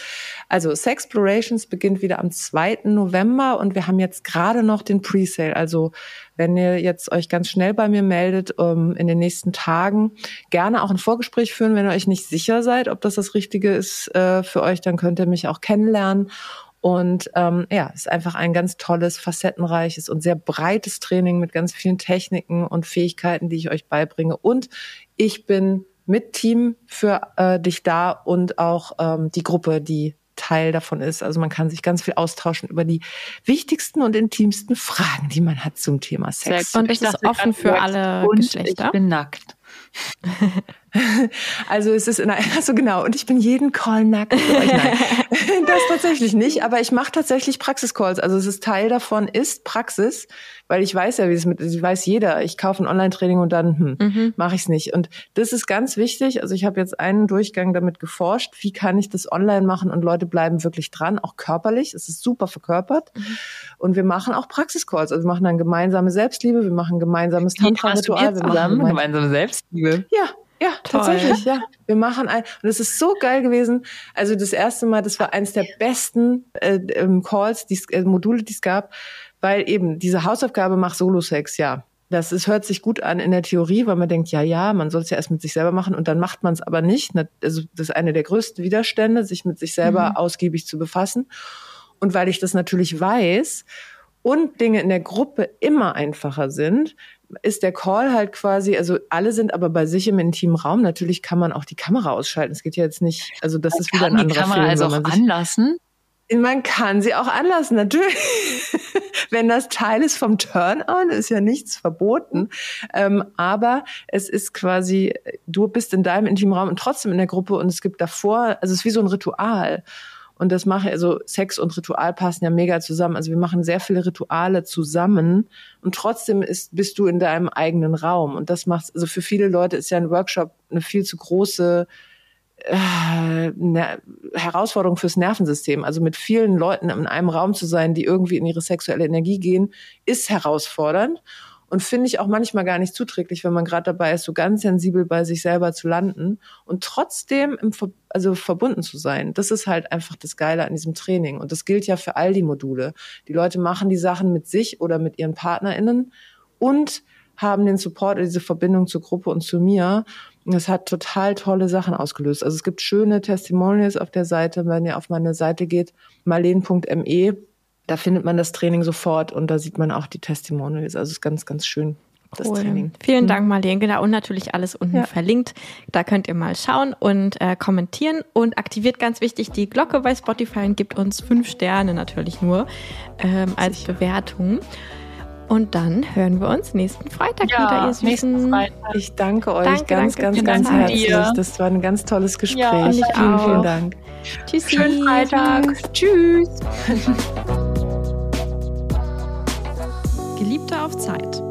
Speaker 1: Also Sexplorations beginnt wieder am 2. November und wir haben jetzt gerade noch den Presale. Also wenn ihr jetzt euch ganz schnell bei mir meldet um, ähm, in den nächsten Tagen, gerne auch ein Vorgespräch führen, wenn ihr euch nicht sicher seid, ob das das Richtige ist äh, für euch, dann könnt ihr mich auch kennenlernen. Und ähm, ja, es ist einfach ein ganz tolles, facettenreiches und sehr breites Training mit ganz vielen Techniken und Fähigkeiten, die ich euch beibringe. Und ich bin mit Team für äh, dich da und auch ähm, die Gruppe, die Teil davon ist. Also man kann sich ganz viel austauschen über die wichtigsten und intimsten Fragen, die man hat zum Thema Sex.
Speaker 2: Und es ist offen für alle Geschlechter.
Speaker 3: Ich bin nackt.
Speaker 1: Also es ist in einer, also genau, und ich bin jeden Call nackt. Nein, das tatsächlich nicht, aber ich mache tatsächlich Praxiscalls. Also es ist Teil davon ist Praxis, weil ich weiß ja, wie es mit, ich weiß jeder, ich kaufe ein Online-Training und dann hm, mhm. mache ich es nicht. Und das ist ganz wichtig. Also ich habe jetzt einen Durchgang damit geforscht, wie kann ich das online machen und Leute bleiben wirklich dran, auch körperlich. Es ist super verkörpert. Mhm. Und wir machen auch Praxiscalls. Also wir machen dann gemeinsame Selbstliebe, wir machen gemeinsames Tantra-Ritual. Wir
Speaker 3: machen gemeinsame Selbstliebe.
Speaker 1: Ja, ja, Toll. tatsächlich, ja. Wir machen ein, und es ist so geil gewesen. Also das erste Mal, das war eins der besten äh, ähm, Calls, die äh, Module, die es gab, weil eben diese Hausaufgabe mach Solo-Sex, ja. Das ist, hört sich gut an in der Theorie, weil man denkt, ja, ja, man soll es ja erst mit sich selber machen und dann macht man es aber nicht. Also das ist eine der größten Widerstände, sich mit sich selber mhm. ausgiebig zu befassen. Und weil ich das natürlich weiß und Dinge in der Gruppe immer einfacher sind, ist der Call halt quasi, also alle sind aber bei sich im intimen Raum. Natürlich kann man auch die Kamera ausschalten. Es geht ja jetzt nicht, also das man ist wieder ein anderer Film.
Speaker 3: Also auch anlassen?
Speaker 1: Man kann sie auch anlassen, natürlich. Wenn das Teil ist vom Turn-on, ist ja nichts verboten. Ähm, aber es ist quasi, du bist in deinem intimen Raum und trotzdem in der Gruppe und es gibt davor, also es ist wie so ein Ritual. Und das mache also Sex und Ritual passen ja mega zusammen. Also wir machen sehr viele Rituale zusammen und trotzdem ist, bist du in deinem eigenen Raum. Und das macht, also für viele Leute ist ja ein Workshop eine viel zu große äh, eine Herausforderung fürs Nervensystem. Also mit vielen Leuten in einem Raum zu sein, die irgendwie in ihre sexuelle Energie gehen, ist herausfordernd und finde ich auch manchmal gar nicht zuträglich, wenn man gerade dabei ist, so ganz sensibel bei sich selber zu landen und trotzdem im, also verbunden zu sein. Das ist halt einfach das Geile an diesem Training. Und das gilt ja für all die Module. Die Leute machen die Sachen mit sich oder mit ihren PartnerInnen und haben den Support, diese Verbindung zur Gruppe und zu mir. Das hat total tolle Sachen ausgelöst. Also es gibt schöne Testimonials auf der Seite, wenn ihr auf meine Seite geht, marleen.me da findet man das Training sofort und da sieht man auch die Testimonials. Also es ist ganz, ganz schön. Das cool. Training.
Speaker 2: Vielen Dank, mhm. Marlene. Genau, und natürlich alles unten ja. verlinkt. Da könnt ihr mal schauen und äh, kommentieren und aktiviert ganz wichtig die Glocke bei Spotify und gibt uns fünf Sterne natürlich nur ähm, als Bewertung. Und dann hören wir uns nächsten Freitag ja, wieder, ihr
Speaker 1: Süßen. Ich danke euch danke, ganz, danke, ganz, ganz herzlich. Dir. Das war ein ganz tolles Gespräch. Ja, vielen, auch. vielen Dank.
Speaker 2: Tschüss. Schönen Freitag. Tschüss.
Speaker 5: Geliebte auf Zeit.